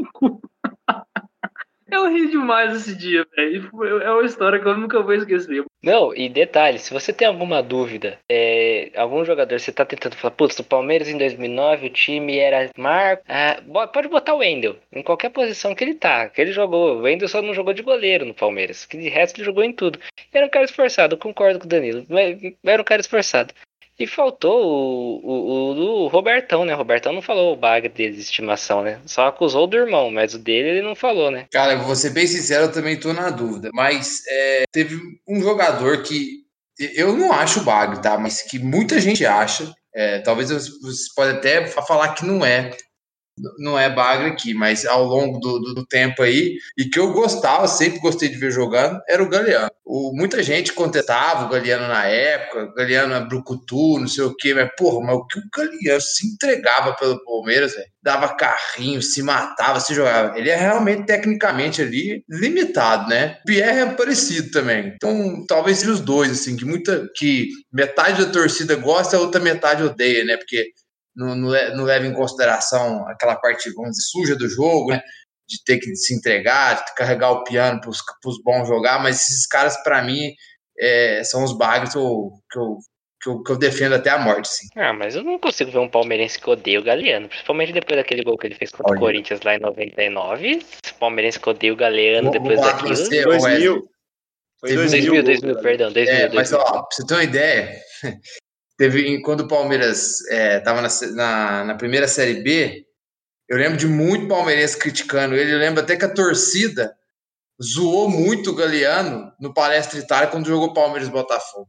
Speaker 3: Eu ri demais esse dia, velho. É uma história que eu nunca vou esquecer.
Speaker 1: Não, e detalhe, se você tem alguma dúvida, é, algum jogador, você tá tentando falar, putz, no Palmeiras em 2009 o time era Marco, ah, pode botar o Wendel, em qualquer posição que ele tá, que ele jogou. O Wendel só não jogou de goleiro no Palmeiras, que de resto ele jogou em tudo. Era um cara esforçado, concordo com o Danilo, era um cara esforçado. E faltou o, o, o, Robertão, né? O Robertão não falou o bagre dele de estimação, né? Só acusou do irmão, mas o dele ele não falou, né?
Speaker 2: Cara, vou ser bem sincero, eu também tô na dúvida. Mas é, teve um jogador que eu não acho bagre, tá? Mas que muita gente acha. É, talvez você pode até falar que não é não é bagre aqui, mas ao longo do, do, do, tempo aí, e que eu gostava, sempre gostei de ver jogando, era o Galeano. O, muita gente contestava o Galeano na época, o Galeano é brucutu, não sei o quê, mas porra, mas o que o Galeano se entregava pelo Palmeiras, velho? Dava carrinho, se matava, se jogava. Ele é realmente, tecnicamente, ali, limitado, né? O Pierre é parecido também. Então, talvez os dois, assim, que muita, que metade da torcida gosta, a outra metade odeia, né? Porque não, não, não leva em consideração aquela parte, vamos dizer, suja do jogo, né? De ter que se entregar, de carregar o piano para os bons jogar, mas esses caras, para mim, é, são os bagres que eu, que eu, que, eu, que, eu, defendo até a morte, sim.
Speaker 1: Ah, mas eu não consigo ver um palmeirense que odeia o Galeano, principalmente depois daquele gol que ele fez contra Olha. o Corinthians lá em 99. O palmeirense que odeia o Galeano depois daquilo. Você,
Speaker 5: 2000.
Speaker 1: Foi 2000, 2000, 2000, perdão, 2000. É, 2000.
Speaker 2: Mas, ó, pra você ter uma ideia, Teve, quando o Palmeiras estava é, na, na, na, primeira Série B, eu lembro de muito palmeirense criticando ele. Eu lembro até que a torcida zoou muito o Galeano no Palestra Itália quando jogou Palmeiras Botafogo.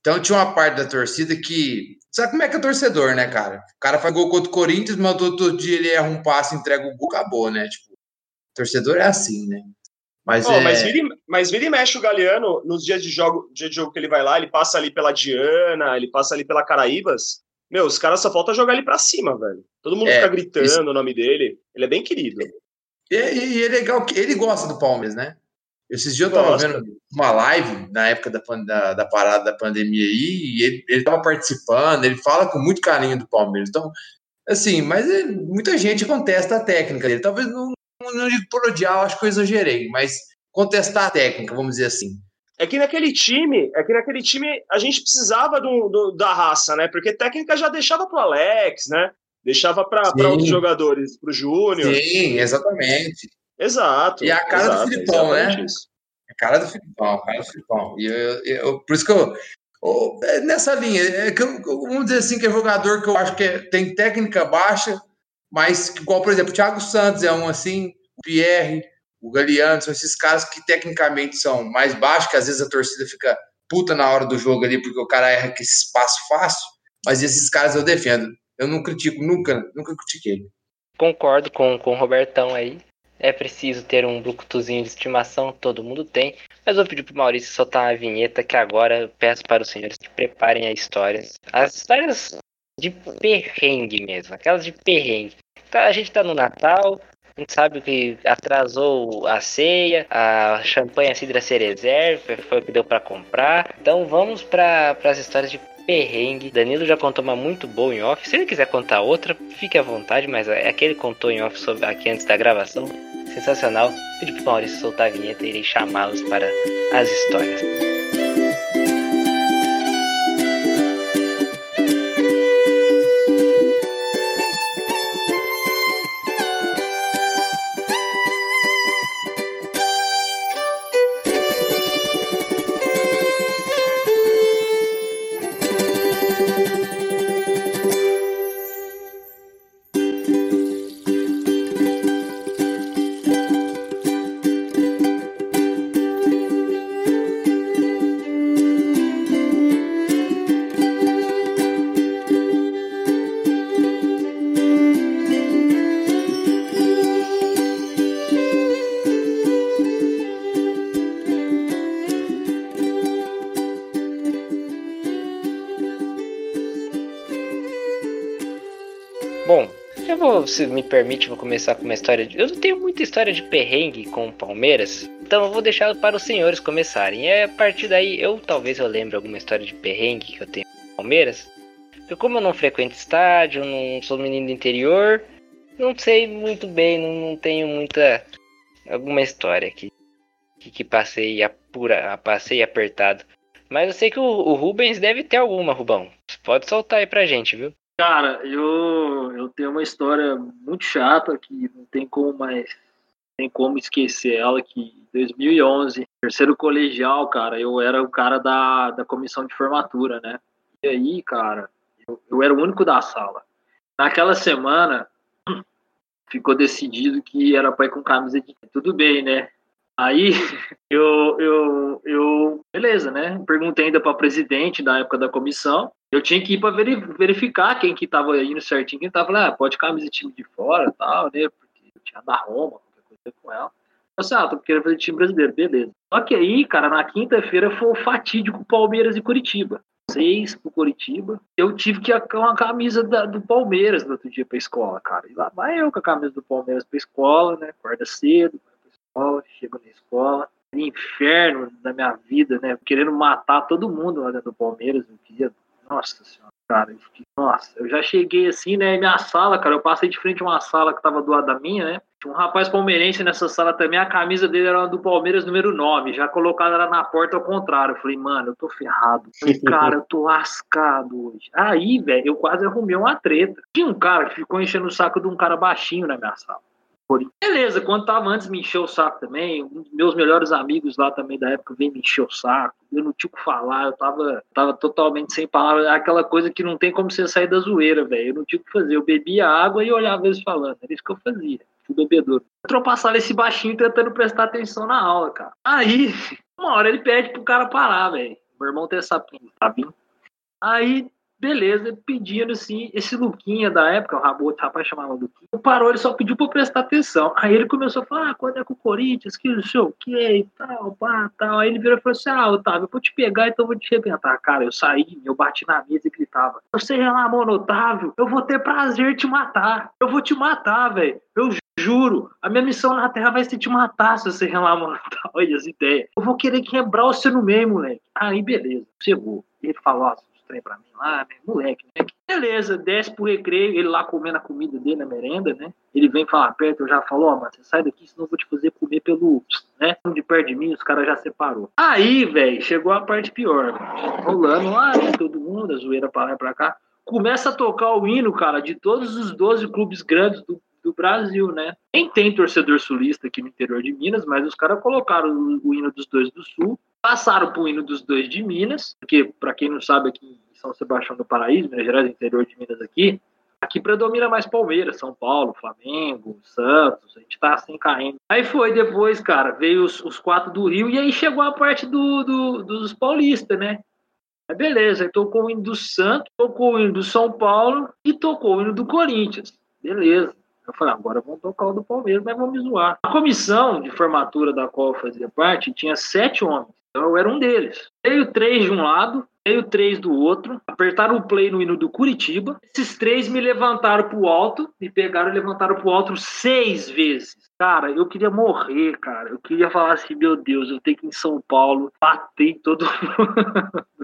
Speaker 2: Então tinha uma parte da torcida que. Sabe como é que é torcedor, né, cara? O cara faz gol contra o Corinthians, mas todo dia ele erra um passe, entrega o gol, acabou, né? Tipo, torcedor é assim, né?
Speaker 5: Mas, oh, é... mas, vira, mas vira e mexe o Galeano nos dias de jogo, dia de jogo que ele vai lá, ele passa ali pela Diana, ele passa ali pela Caraíbas. Meu, os caras só falta jogar ele pra cima, velho. Todo mundo é, fica gritando isso... o nome dele. Ele é bem querido.
Speaker 2: E, e, é legal que ele gosta do Palmeiras, né? Esses dias eu tava gosta. vendo uma live na época da, da, da, parada da pandemia aí, e ele, ele tava participando, ele fala com muito carinho do Palmeiras. Então, assim, mas é, muita gente contesta a técnica dele. Talvez não, não digo por odiar, acho que eu exagerei, mas contestar a técnica, vamos dizer assim.
Speaker 5: É que naquele time, é que naquele time a gente precisava do, do da raça, né? Porque técnica já deixava pro Alex, né? Deixava para outros jogadores, pro Júnior.
Speaker 2: Sim, exatamente.
Speaker 5: Exato.
Speaker 2: E a cara
Speaker 5: exato,
Speaker 2: do Filipão, né? Isso. A cara do Filipão, a cara do Filipão. E eu, eu, por isso que eu, eu é nessa linha, é que eu, vamos dizer assim que é jogador que eu acho que é, tem técnica baixa, mas igual, por exemplo, o Thiago Santos é um assim, o Pierre, o Galeano, são esses caras que tecnicamente são mais baixos, que às vezes a torcida fica puta na hora do jogo ali, porque o cara erra que esse espaço fácil, mas esses caras eu defendo. Eu não critico, nunca, nunca critiquei.
Speaker 1: Concordo com, com o Robertão aí. É preciso ter um Bluetoothzinho de estimação, todo mundo tem. Mas vou pedir pro Maurício soltar a vinheta que agora peço para os senhores que preparem as histórias. As histórias de perrengue mesmo, aquelas de perrengue. Tá, a gente tá no Natal, a gente sabe que atrasou a ceia, a champanhe a cidra cerezer foi o que deu para comprar. Então vamos para as histórias de perrengue. Danilo já contou uma muito boa em off. Se ele quiser contar outra, fique à vontade, mas é aquele contou em off sobre, aqui antes da gravação. Sensacional. Pedi pro Maurício soltar a vinheta e irei chamá-los para as histórias. Se me permite, vou começar com uma história. De... Eu não tenho muita história de perrengue com o Palmeiras, então eu vou deixar para os senhores começarem. E a partir daí, eu talvez eu lembre alguma história de perrengue que eu tenho com o Palmeiras. Porque como eu não frequento estádio, não sou menino do interior, não sei muito bem, não, não tenho muita alguma história que que, que passei apura, passei apertado. Mas eu sei que o, o Rubens deve ter alguma, Rubão. Pode soltar aí pra gente, viu?
Speaker 3: Cara, eu, eu tenho uma história muito chata que não tem como mais tem como esquecer ela que em 2011, terceiro colegial, cara, eu era o cara da, da comissão de formatura, né? E aí, cara, eu, eu era o único da sala. Naquela semana, ficou decidido que era para ir com camisa de tudo bem, né? Aí eu, eu, eu, beleza, né? Perguntei ainda para presidente da época da comissão. Eu tinha que ir para verificar quem que tava indo certinho, quem tava lá, ah, pode camisa de time de fora tal, né? Porque eu tinha da Roma, qualquer coisa com ela. Eu disse, ah, tô querendo fazer time brasileiro, beleza. Só que aí, cara, na quinta-feira foi o fatídico Palmeiras e Curitiba. Seis pro Curitiba. Eu tive que ir com a camisa da, do Palmeiras no outro dia pra escola, cara. E lá vai eu com a camisa do Palmeiras pra escola, né? Acorda cedo, escola, chego na escola, inferno da minha vida, né? Querendo matar todo mundo lá dentro do Palmeiras. Eu queria, nossa senhora, cara, eu fiquei, nossa, eu já cheguei assim, né? Minha sala, cara, eu passei de frente a uma sala que tava do lado da minha, né? Tinha um rapaz palmeirense nessa sala também, a camisa dele era do Palmeiras número 9, já colocada ela na porta ao contrário. Eu falei, mano, eu tô ferrado. Falei, cara, eu tô lascado hoje. Aí, velho, eu quase arrumei uma treta. Tinha um cara que ficou enchendo o saco de um cara baixinho na minha sala. Beleza, quando tava antes me encheu o saco também. Um dos meus melhores amigos lá também da época veio me encher o saco. Eu não tinha o que falar, eu tava, tava totalmente sem palavras. Aquela coisa que não tem como você sair da zoeira, velho. Eu não tinha o que fazer. Eu bebia água e olhava eles falando. Era isso que eu fazia. Fui bebedor. Ultrapassaram esse baixinho tentando prestar atenção na aula, cara. Aí, uma hora ele pede pro cara parar, velho. Meu irmão tem essa pinta, sabe? Aí beleza, pedindo assim, esse Luquinha da época, o outro rapaz chamava Luquinha, parou, ele só pediu pra prestar atenção. Aí ele começou a falar, ah, quando é com o Corinthians, que não sei o que e tal, pá, tal. Aí ele virou e falou assim, ah, Otávio, eu vou te pegar, então eu vou te arrebentar. Cara, eu saí, eu bati na mesa e gritava, você relamou no Otávio, eu vou ter prazer te matar, eu vou te matar, velho, eu juro, a minha missão na Terra vai ser te matar se você relamar no tal. Olha as ideias. Eu vou querer quebrar você no meio, moleque. Aí, beleza, chegou. Ele falou, assim, trem pra mim lá, né? Moleque, né? Beleza, desce pro recreio, ele lá comendo a comida dele na merenda, né? Ele vem falar perto, eu já falo, ó, oh, você sai daqui, senão eu vou te fazer comer pelo, né? De perto de mim, os caras já separou. Aí, velho, chegou a parte pior. Rolando lá, né? Todo mundo, a zoeira pra lá e pra cá. Começa a tocar o hino, cara, de todos os 12 clubes grandes do, do Brasil, né? Nem tem torcedor sulista aqui no interior de Minas, mas os caras colocaram o, o hino dos dois do Sul passaram para o hino dos dois de Minas, porque, para quem não sabe, aqui em São Sebastião do Paraíso, Minas Gerais, interior de Minas aqui, Aqui predomina mais Palmeiras, São Paulo, Flamengo, Santos, a gente tá assim caindo. Aí foi depois, cara, veio os, os quatro do Rio e aí chegou a parte do, do dos paulistas, né? Aí beleza, aí tocou o hino do Santos, tocou o hino do São Paulo e tocou o hino do Corinthians. Beleza. Eu falei, agora vamos tocar o do Palmeiras, mas vamos zoar. A comissão de formatura da qual eu fazia parte tinha sete homens. Então eu era um deles. Veio três de um lado, veio três do outro, apertaram o play no hino do Curitiba. Esses três me levantaram pro alto, me pegaram e levantaram pro alto seis vezes. Cara, eu queria morrer, cara. Eu queria falar assim, meu Deus, eu tenho que ir em São Paulo, bater todo mundo.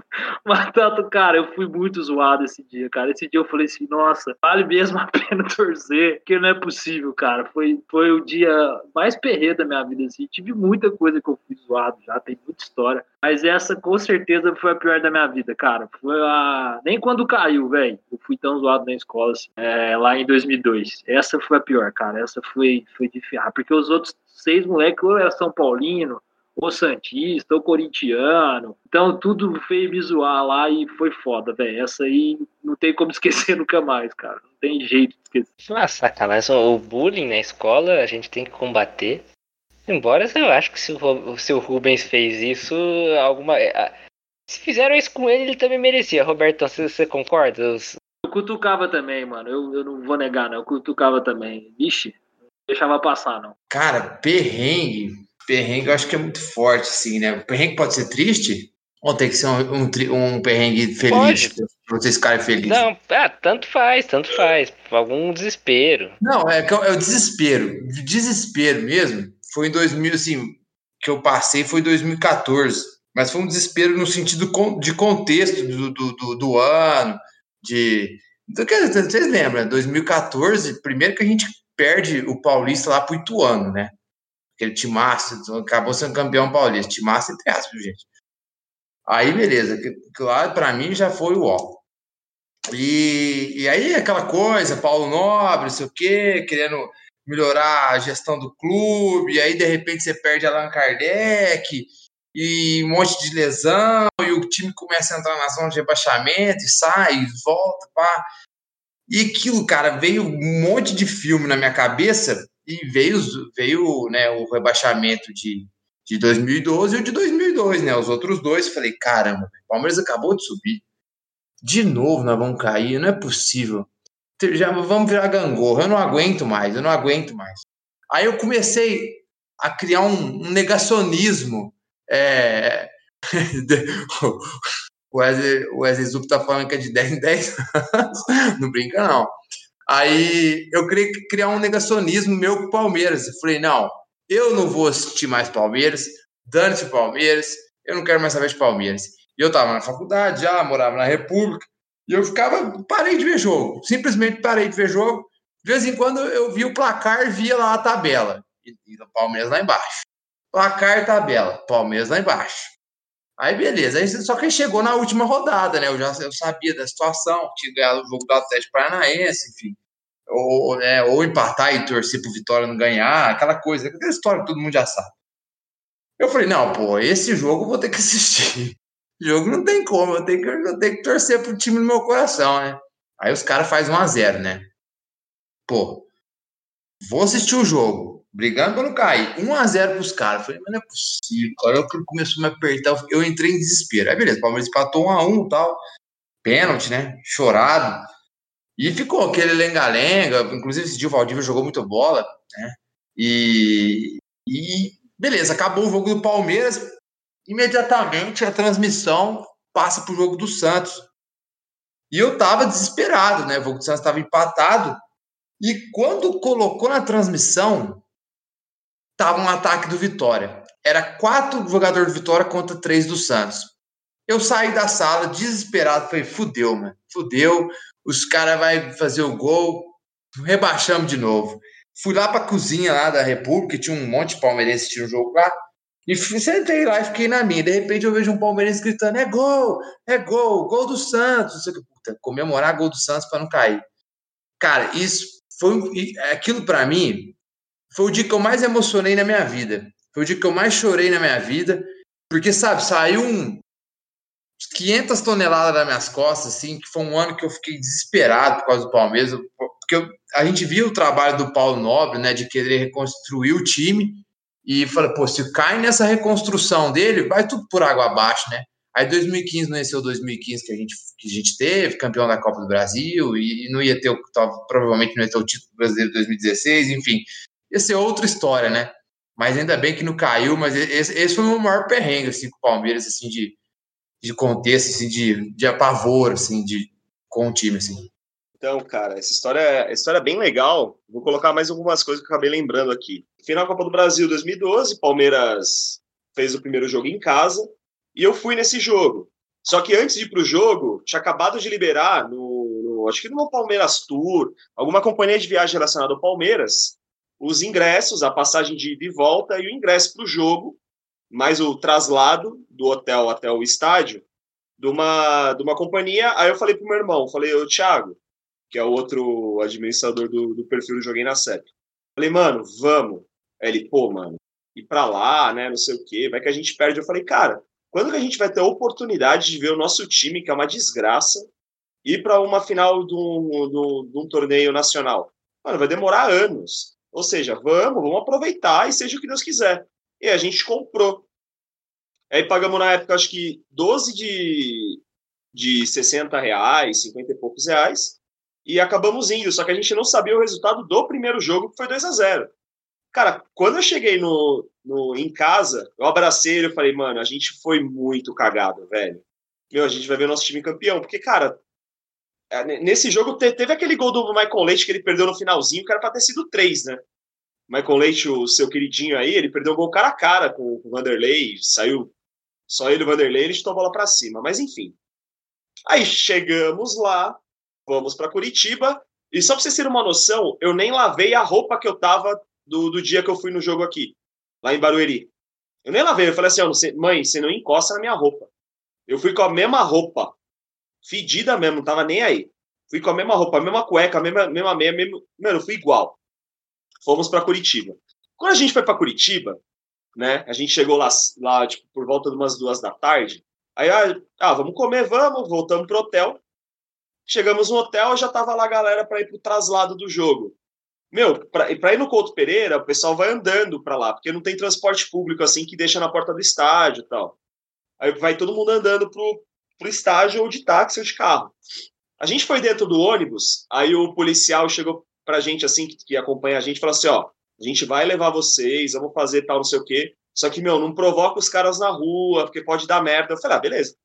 Speaker 3: Mas tanto, cara, eu fui muito zoado esse dia, cara. Esse dia eu falei assim, nossa, vale mesmo a pena torcer, que não é possível, cara. Foi, foi o dia mais perreiro da minha vida, assim. Tive muita coisa que eu fui zoado já, tem muita história. Mas essa, com certeza, foi a pior da minha vida, cara. Foi a... Nem quando caiu, velho, eu fui tão zoado na escola, assim, é, lá em 2002. Essa foi a pior, cara. Essa foi, foi de ferrar, porque os outros seis moleques, ou era São Paulino, ou Santista, ou Corintiano. Então tudo veio me zoar lá e foi foda, velho. Essa aí não tem como esquecer nunca mais, cara. Não tem jeito de esquecer.
Speaker 1: Ah, sacanagem. O bullying na escola a gente tem que combater. Embora eu acho que se o, se o Rubens fez isso, alguma. É, se fizeram isso com ele, ele também merecia. Roberto, você, você concorda?
Speaker 3: Eu cutucava também, mano. Eu, eu não vou negar, não. Eu cutucava também. Vixe, não deixava passar, não.
Speaker 2: Cara, perrengue Perrengue eu acho que é muito forte, assim, né? O perrengue pode ser triste? Ou tem que ser um, um, um perrengue feliz? Pode. Pra vocês ficarem felizes?
Speaker 1: Não, ah, tanto faz, tanto faz. Algum desespero.
Speaker 2: Não, é, é o desespero. Desespero mesmo. Foi em 2000, assim, que eu passei foi em 2014. Mas foi um desespero no sentido de contexto do, do, do, ano, de. Vocês lembram, 2014, primeiro que a gente perde o Paulista lá pro Ituano, né? aquele timaço, acabou sendo campeão paulista, timaço entre aspas, gente. Aí, beleza, claro, para mim já foi o ó. E, e aí, aquela coisa, Paulo Nobre, não sei o quê, querendo melhorar a gestão do clube, aí, de repente, você perde Allan Kardec, e um monte de lesão, e o time começa a entrar na zona de rebaixamento, e sai, e volta, pá. E aquilo, cara, veio um monte de filme na minha cabeça, e veio, veio né, o rebaixamento de, de 2012 e o de 2002, né? Os outros dois, falei, caramba, o Palmeiras acabou de subir. De novo nós vamos cair, não é possível. Já vamos virar gangorra, eu não aguento mais, eu não aguento mais. Aí eu comecei a criar um, um negacionismo. É... o Wesley, Zup tá falando que é de 10 em 10 anos. não brinca, não. Aí eu queria criar um negacionismo meu com o Palmeiras. Eu falei, não, eu não vou assistir mais Palmeiras, dane-se Palmeiras, eu não quero mais saber de Palmeiras. E eu tava na faculdade já, morava na República, e eu ficava, parei de ver jogo, simplesmente parei de ver jogo. De vez em quando eu via o placar, via lá a tabela, e, e o Palmeiras lá embaixo. Placar, tabela, Palmeiras lá embaixo. Aí beleza, aí, só que chegou na última rodada, né? Eu já eu sabia da situação, tinha ganhado o jogo do Atlético Paranaense, enfim. Ou, né, ou empatar e torcer pro Vitória não ganhar, aquela coisa, aquela história que todo mundo já sabe. Eu falei, não, pô, esse jogo eu vou ter que assistir. O jogo não tem como, eu tenho que, eu tenho que torcer pro time do meu coração, né? Aí os caras fazem 1x0, né? Pô, vou assistir o jogo brigando para não cair. 1x0 para os caras. Falei, mas não é possível. A hora que começou a me apertar, eu entrei em desespero. Aí, beleza, o Palmeiras empatou 1x1 e tal. Pênalti, né? Chorado. E ficou aquele lenga-lenga. Inclusive, esse dia o Valdívia jogou muito bola, né? E, e beleza, acabou o jogo do Palmeiras. Imediatamente a transmissão passa para o jogo do Santos. E eu tava desesperado, né? O jogo do Santos estava empatado. E quando colocou na transmissão, estava um ataque do Vitória. Era quatro jogadores do Vitória contra três do Santos. Eu saí da sala desesperado, falei, fudeu, mano, fudeu, os caras vão fazer o gol, rebaixamos de novo. Fui lá para cozinha lá da República, tinha um monte de palmeirense assistindo o jogo lá, e sentei lá e fiquei na minha. De repente eu vejo um palmeirense gritando, é gol, é gol, gol do Santos. Puta, comemorar gol do Santos para não cair. Cara, isso foi aquilo para mim foi o dia que eu mais emocionei na minha vida. Foi o dia que eu mais chorei na minha vida. Porque, sabe, saiu um, 500 toneladas das minhas costas, assim, que foi um ano que eu fiquei desesperado por causa do Palmeiras, porque eu, a gente viu o trabalho do Paulo Nobre, né, de querer reconstruir o time, e falei, pô, se cai nessa reconstrução dele, vai tudo por água abaixo, né? Aí 2015 não ia ser o 2015 que a gente, que a gente teve, campeão da Copa do Brasil, e, não ia ter, o, provavelmente não ia ter o título brasileiro de 2016, enfim, ia ser outra história, né? Mas ainda bem que não caiu, mas esse, esse foi o maior perrengue, assim, com o Palmeiras, assim, de, de contexto, assim, de, de apavoro, assim, de, com o time, assim.
Speaker 5: Então, cara, essa história, essa história é bem legal. Vou colocar mais algumas coisas que eu acabei lembrando aqui. Final Copa do Brasil 2012, Palmeiras fez o primeiro jogo em casa e eu fui nesse jogo. Só que antes de ir para o jogo, tinha acabado de liberar no, no, acho que no Palmeiras Tour, alguma companhia de viagem relacionada ao Palmeiras, os ingressos, a passagem de ida e volta e o ingresso para o jogo, mais o traslado do hotel até o estádio, de uma, de uma companhia. Aí eu falei pro meu irmão, falei, ô Thiago, que é o outro administrador do, do perfil do Joguei na CEP. Falei, mano, vamos. Aí ele, pô, mano, ir pra lá, né, não sei o quê, vai que a gente perde. Eu falei, cara, quando que a gente vai ter a oportunidade de ver o nosso time, que é uma desgraça, ir para uma final de um, de um torneio nacional? Mano, vai demorar anos. Ou seja, vamos, vamos aproveitar e seja o que Deus quiser. E a gente comprou. Aí pagamos na época, acho que 12 de, de 60 reais, 50 e poucos reais e acabamos indo. Só que a gente não sabia o resultado do primeiro jogo, que foi 2 a 0 Cara, quando eu cheguei no, no, em casa, eu abracei ele e falei, mano, a gente foi muito cagado, velho. Meu, a gente vai ver nosso time campeão. Porque, cara, nesse jogo teve aquele gol do Michael Leite que ele perdeu no finalzinho, que era pra ter sido três, né? Michael Leite, o seu queridinho aí, ele perdeu o gol cara a cara com, o Vanderlei, saiu só ele e o Vanderlei, ele chutou a bola pra cima. Mas enfim. Aí chegamos lá, vamos para Curitiba. E só para vocês terem uma noção, eu nem lavei a roupa que eu tava do, do dia que eu fui no jogo aqui, lá em Barueri. Eu nem lavei, eu falei assim, mãe, você não encosta na minha roupa. Eu fui com a mesma roupa, fedida mesmo, não tava nem aí. Fui com a mesma roupa, a mesma cueca, a mesma, mesma meia, mesmo... mano, fui igual. Fomos para Curitiba. Quando a gente foi para Curitiba, né, a gente chegou lá, lá tipo, por volta de umas duas da tarde, aí, ah, ah vamos comer, vamos, voltamos pro hotel. Chegamos no hotel, já tava lá a galera para ir pro traslado do jogo. Meu, para ir no Couto Pereira, o pessoal vai andando para lá, porque não tem transporte público assim que deixa na porta do estádio e tal. Aí vai todo mundo andando pro, pro estádio ou de táxi ou de carro. A gente foi dentro do ônibus, aí o policial chegou pra gente assim, que, que acompanha a gente, falou assim, ó, a gente vai levar vocês, vamos fazer tal, não sei o quê. Só que, meu, não provoca os caras na rua, porque pode dar merda. Eu falei, ah, beleza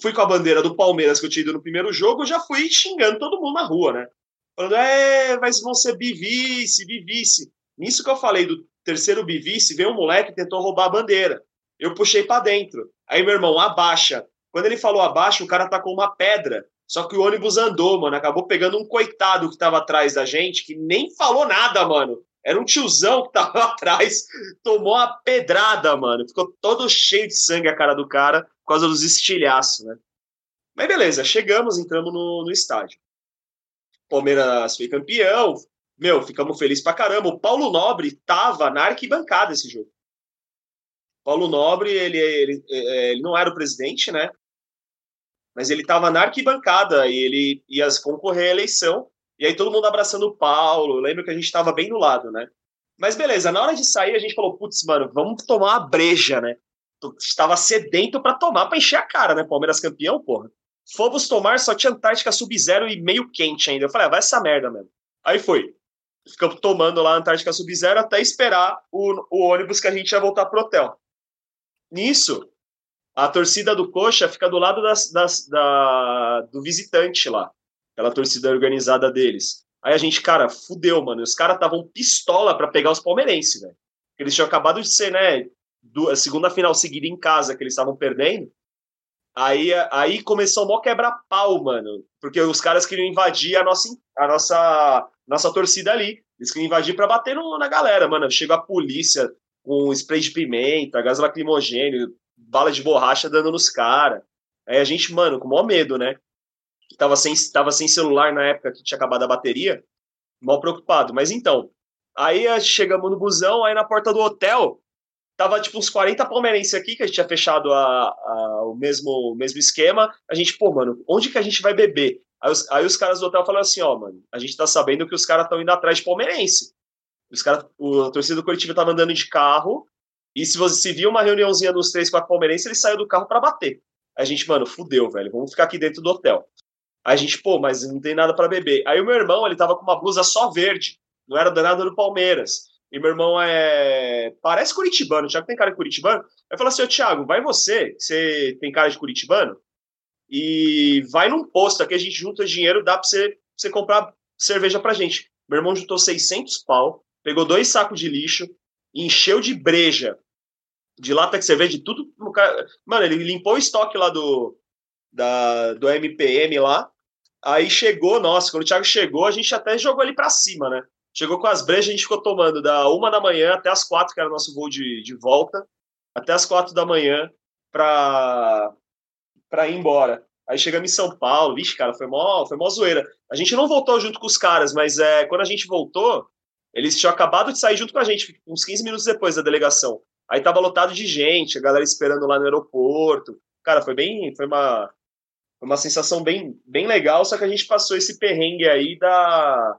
Speaker 5: fui com a bandeira do Palmeiras que eu tinha ido no primeiro jogo, já fui xingando todo mundo na rua, né? Falando, é, mas vão ser bivice, bivice. Nisso que eu falei do terceiro bivice, veio um moleque e tentou roubar a bandeira. Eu puxei para dentro. Aí meu irmão, abaixa. Quando ele falou abaixa, o cara tacou uma pedra. Só que o ônibus andou, mano. Acabou pegando um coitado que tava atrás da gente, que nem falou nada, mano. Era um tiozão que tava atrás, tomou uma pedrada, mano. Ficou todo cheio de sangue a cara do cara por causa dos estilhaços, né? Mas beleza, chegamos, entramos no, no estádio. Palmeiras foi campeão, meu, ficamos felizes pra caramba. O Paulo Nobre tava na arquibancada esse jogo. Paulo Nobre, ele, ele, ele não era o presidente, né? Mas ele tava na arquibancada e ele ia concorrer à eleição. E aí todo mundo abraçando o Paulo. Lembro que a gente tava bem do lado, né? Mas beleza, na hora de sair a gente falou, putz, mano, vamos tomar uma breja, né? estava sedento para tomar, para encher a cara, né? Palmeiras campeão, porra. Fomos tomar, só tinha Antártica Sub-Zero e meio quente ainda. Eu falei, ah, vai essa merda mesmo. Aí foi. Ficamos tomando lá Antártica Sub-Zero até esperar o, o ônibus que a gente ia voltar pro hotel. Nisso, a torcida do Coxa fica do lado das, das, da, do visitante lá. Aquela torcida organizada deles. Aí a gente, cara, fudeu, mano. Os caras estavam pistola para pegar os palmeirenses, velho. Eles tinham acabado de ser, né, a segunda final seguida em casa que eles estavam perdendo. Aí, aí começou maior quebra-pau, mano. Porque os caras queriam invadir a nossa, a nossa, nossa torcida ali. Eles queriam invadir para bater no, na galera, mano. Chega a polícia com spray de pimenta, gás lacrimogênio, bala de borracha dando nos caras. Aí a gente, mano, com o maior medo, né? Tava sem, tava sem celular na época que tinha acabado a bateria. Mal preocupado. Mas então, aí chegamos no busão, aí na porta do hotel, tava tipo uns 40 palmeirenses aqui, que a gente tinha fechado a, a, o, mesmo, o mesmo esquema. A gente, pô, mano, onde que a gente vai beber? Aí os, aí os caras do hotel falaram assim, ó, mano, a gente tá sabendo que os caras estão indo atrás de palmeirense. Os caras, a torcida do Curitiba tava andando de carro, e se você se viu uma reuniãozinha dos três, quatro palmeirenses, ele saiu do carro para bater. A gente, mano, fudeu, velho, vamos ficar aqui dentro do hotel. A gente, pô, mas não tem nada para beber. Aí o meu irmão, ele tava com uma blusa só verde, não era danado do Palmeiras. E meu irmão é. Parece curitibano, o Thiago tem cara de curitibano. Aí fala assim: Ô Thiago, vai você, você tem cara de curitibano, e vai num posto aqui, a gente junta dinheiro, dá pra você, pra você comprar cerveja pra gente. Meu irmão juntou 600 pau, pegou dois sacos de lixo, encheu de breja, de lata de cerveja, de tudo. Mano, ele limpou o estoque lá do, da, do MPM lá. Aí chegou, nossa, quando o Thiago chegou, a gente até jogou ele pra cima, né? Chegou com as brejas, a gente ficou tomando da uma da manhã até as quatro, que era o nosso voo de, de volta, até as quatro da manhã pra, pra ir embora. Aí chegamos em São Paulo, vixe, cara, foi mó, foi mó zoeira. A gente não voltou junto com os caras, mas é, quando a gente voltou, eles tinham acabado de sair junto com a gente, uns 15 minutos depois da delegação. Aí tava lotado de gente, a galera esperando lá no aeroporto. Cara, foi bem, foi uma, foi uma sensação bem, bem legal, só que a gente passou esse perrengue aí da,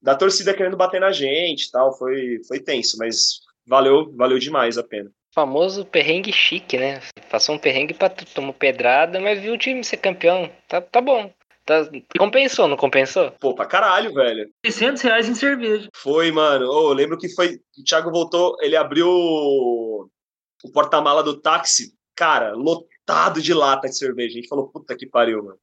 Speaker 5: da torcida querendo bater na gente tal. Foi, foi tenso, mas valeu, valeu demais a pena.
Speaker 1: Famoso perrengue chique, né? Passou um perrengue pra tomar pedrada, mas viu o time ser campeão. Tá, tá bom. Tá, compensou, não compensou?
Speaker 5: Pô, pra caralho, velho.
Speaker 3: 600 reais em cerveja.
Speaker 5: Foi, mano. Oh, eu lembro que foi. O Thiago voltou, ele abriu o, o porta-mala do táxi, cara, lotado de lata de cerveja. A gente falou, puta que pariu, mano.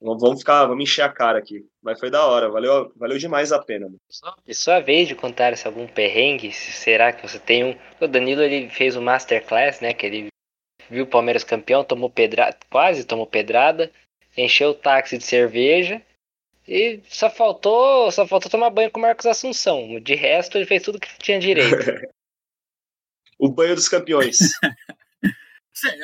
Speaker 5: Vamos ficar, vamos encher a cara aqui. Mas foi da hora, valeu, valeu demais a pena. Mano.
Speaker 1: E sua vez de contar se algum perrengue, será que você tem um. O Danilo ele fez um masterclass, né? Que ele viu o Palmeiras campeão, tomou pedrada, quase tomou pedrada, encheu o táxi de cerveja e só faltou, só faltou tomar banho com o Marcos Assunção. De resto, ele fez tudo que tinha direito.
Speaker 5: o banho dos campeões.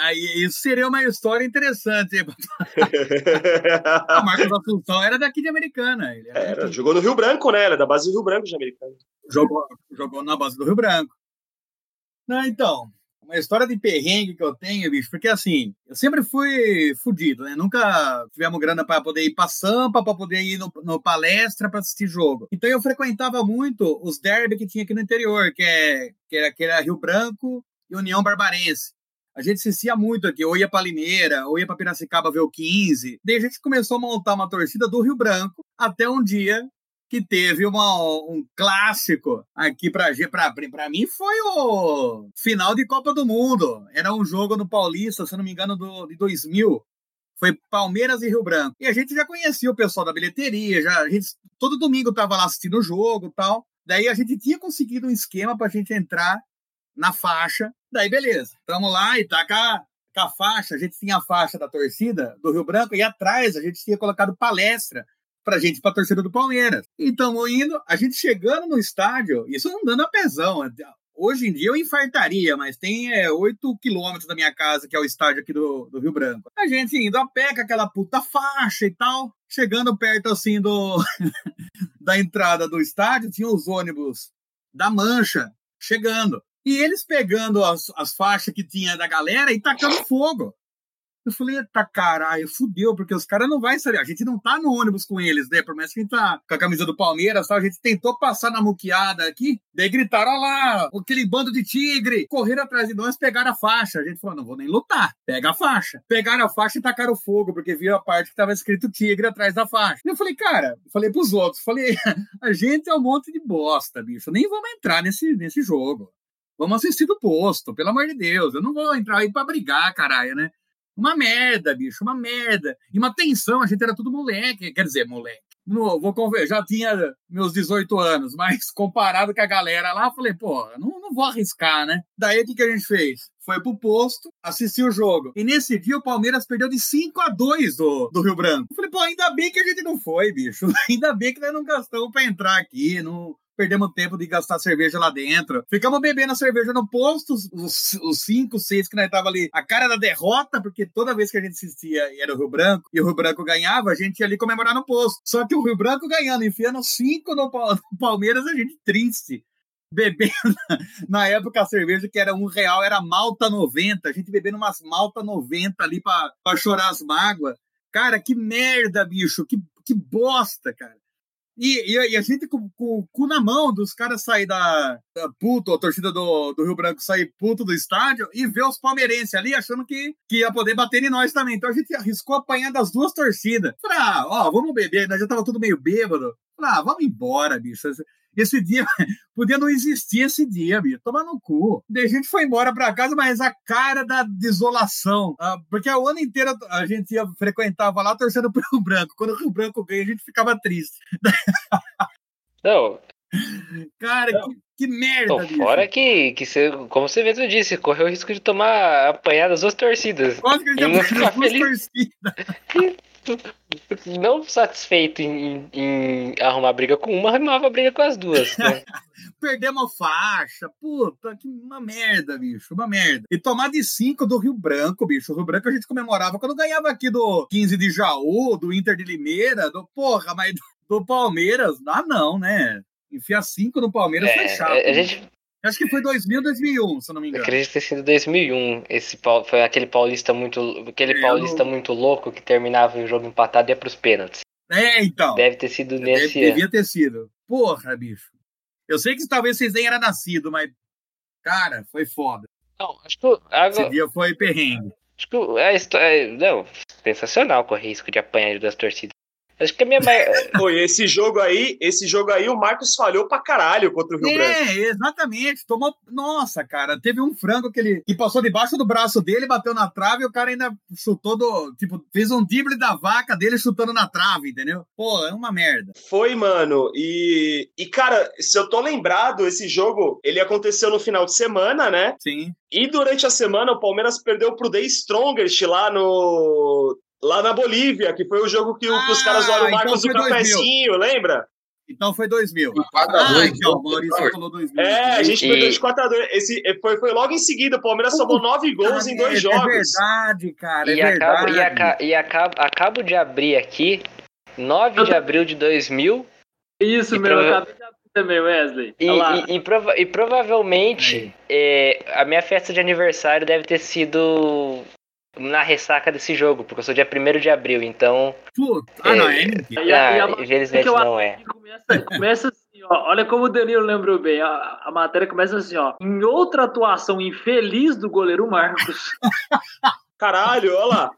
Speaker 4: Aí, isso seria uma história interessante. o Marcos Assunção era daqui de Americana. Ele
Speaker 5: era, era jogou no Rio Branco, né? Era da base do Rio Branco de Americana.
Speaker 4: Jogou, jogou na base do Rio Branco. Não, então, uma história de perrengue que eu tenho, bicho, porque assim, eu sempre fui fudido, né? Nunca tivemos grana para poder ir pra Sampa, para poder ir no, no palestra para assistir jogo. Então eu frequentava muito os derby que tinha aqui no interior, que é que era, que era Rio Branco e União Barbarense a gente assistia muito aqui, ou ia para Limeira, ou ia para Piracicaba ver o 15. Daí a gente começou a montar uma torcida do Rio Branco, até um dia que teve uma, um clássico aqui para para mim foi o final de Copa do Mundo. Era um jogo no Paulista, se não me engano, do, de 2000. Foi Palmeiras e Rio Branco. E a gente já conhecia o pessoal da bilheteria, já a gente todo domingo tava lá assistindo o jogo, tal. Daí a gente tinha conseguido um esquema para a gente entrar na faixa. Daí, beleza. Tamo lá e tá a, com a faixa. A gente tinha a faixa da torcida do Rio Branco e atrás a gente tinha colocado palestra pra gente, pra torcida do Palmeiras. Então, indo, a gente chegando no estádio, isso andando a pesão. Hoje em dia eu infartaria, mas tem é, 8 quilômetros da minha casa, que é o estádio aqui do, do Rio Branco. A gente indo a pé com aquela puta faixa e tal, chegando perto assim do da entrada do estádio, tinha os ônibus da Mancha chegando. E eles pegando as, as faixas que tinha da galera e tacando fogo. Eu falei, eita caralho, fudeu, porque os caras não vão saber. A gente não tá no ônibus com eles, né? Por mais que a gente tá com a camisa do Palmeiras, tá? a gente tentou passar na muqueada aqui, daí gritaram, olha lá, aquele bando de tigre, correram atrás de nós, pegaram a faixa. A gente falou, não vou nem lutar, pega a faixa. Pegaram a faixa e tacaram fogo, porque viram a parte que tava escrito tigre atrás da faixa. Eu falei, cara, falei pros outros, falei, a gente é um monte de bosta, bicho, nem vamos entrar nesse, nesse jogo. Vamos assistir do posto, pelo amor de Deus. Eu não vou entrar aí pra brigar, caralho, né? Uma merda, bicho, uma merda. E uma tensão, a gente era tudo moleque. Quer dizer, moleque. No, vou já tinha meus 18 anos, mas comparado com a galera lá, falei, pô, não, não vou arriscar, né? Daí o que, que a gente fez? Foi pro posto, assistiu o jogo. E nesse dia o Palmeiras perdeu de 5 a 2 do, do Rio Branco. falei, pô, ainda bem que a gente não foi, bicho. Ainda bem que nós não gastamos pra entrar aqui. Não, perdemos tempo de gastar cerveja lá dentro. Ficamos bebendo a cerveja no posto, os, os cinco, seis que nós tava ali, a cara da derrota, porque toda vez que a gente assistia era o Rio Branco, e o Rio Branco ganhava, a gente ia ali comemorar no posto. Só que o Rio Branco ganhando, enfiando cinco no, no Palmeiras, a gente triste. Bebendo na época a cerveja que era um real era malta 90, a gente bebendo umas malta 90 ali para chorar as mágoas. Cara, que merda, bicho, que, que bosta, cara. E, e, e, a gente com, com, o cu na mão dos caras sair da, da puto, a torcida do, do Rio Branco sair puto do estádio e ver os palmeirenses ali achando que, que ia poder bater em nós também. Então a gente arriscou apanhar das duas torcidas. Falei, ah, ó, vamos beber, nós já tava tudo meio bêbado. Falei, ah, vamos embora, bicho. Esse dia podia não existir esse dia, bicho. Tomar no cu. Daí a gente foi embora para casa, mas a cara da desolação. Ah, porque o ano inteiro a gente ia, frequentava lá torcendo pro Rio Branco. Quando o Rio Branco ganha, a gente ficava triste.
Speaker 1: Não.
Speaker 4: Cara, não. Que, que, merda,
Speaker 1: Tô Fora que, que você, como você mesmo disse, correu o risco de tomar apanhar das duas torcidas.
Speaker 4: Quase que a gente ficar feliz.
Speaker 1: não satisfeito em, em, arrumar briga com uma, arrumava briga com as duas. Né?
Speaker 4: Perdemos faixa, puta, que uma merda, bicho, uma merda. E tomar de 5 do Rio Branco, bicho. O Rio Branco a gente comemorava quando ganhava aqui do 15 de Jaú, do Inter de Limeira, do porra, mas do, Palmeiras, ah não, né? Enfiar 5 no Palmeiras é, foi chato. A gente, Acho que foi 2000, 2001, se eu não me engano.
Speaker 1: acredito ter sido 2001. Esse foi aquele paulista muito, aquele é, paulista muito louco que terminava o jogo empatado e ia pros pênaltis.
Speaker 4: É, então.
Speaker 1: Deve ter sido nesse
Speaker 4: Deve, Devia ter sido. Porra, bicho. Eu sei que talvez vocês nem eram nascidos, mas cara, foi foda.
Speaker 1: Não, acho que agora...
Speaker 4: esse dia foi perrengue.
Speaker 1: Acho que a história, não, sensacional correr risco de apanhar das torcidas. Acho que a minha maior.
Speaker 5: Foi esse jogo aí, esse jogo aí, o Marcos falhou pra caralho contra o Rio é, Branco.
Speaker 4: É, exatamente. Tomou. Nossa, cara, teve um frango que ele que passou debaixo do braço dele, bateu na trave e o cara ainda chutou do. Tipo, fez um drible da vaca dele chutando na trave, entendeu? Pô, é uma merda.
Speaker 5: Foi, mano. E, e cara, se eu tô lembrado, esse jogo, ele aconteceu no final de semana, né?
Speaker 4: Sim.
Speaker 5: E durante a semana, o Palmeiras perdeu pro The Strongest lá no, lá na Bolívia, que foi o jogo que, ah, que os caras olham o Marcos então do cafezinho, lembra?
Speaker 4: Então foi 2000.
Speaker 2: 4 a 2
Speaker 4: ah, então, o Maurício falou 2000.
Speaker 5: É, a gente perdeu de 4 a 2 Esse, foi, foi logo em seguida, o Palmeiras somou 9 gols em dois é, jogos. É
Speaker 4: verdade, cara, é
Speaker 1: e
Speaker 4: verdade.
Speaker 1: Acabo, e, aca, e acabo, acabo de abrir aqui, 9 de abril de 2000.
Speaker 3: Isso, meu, eu acabei de abrir também, Wesley.
Speaker 1: E, e, e, prova e provavelmente é, a minha festa de aniversário deve ter sido na ressaca desse jogo, porque eu sou dia 1 de abril, então.
Speaker 4: Puta, ah, não, é
Speaker 1: a, ah, infelizmente não é.
Speaker 3: Começa, começa assim, ó. Olha como o Danilo lembrou bem. A, a matéria começa assim, ó. Em outra atuação infeliz do goleiro Marcos.
Speaker 5: Caralho, olha lá.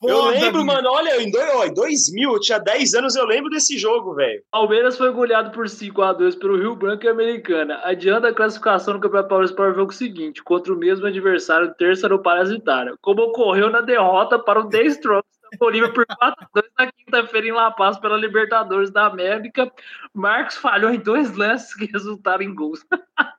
Speaker 5: Foda, eu lembro, mano, olha, em, dois, ó, em 2000, eu tinha 10 anos, eu lembro desse jogo, velho.
Speaker 3: Palmeiras foi goleado por 5x2 pelo Rio Branco e Americana. Adianta a classificação no Campeonato Paulista para o jogo seguinte, contra o mesmo adversário, terça no Parasitário. Como ocorreu na derrota para o The Strokes da Bolívia por 4x2 na quinta-feira em La Paz pela Libertadores da América. Marcos falhou em dois lances que resultaram em gols.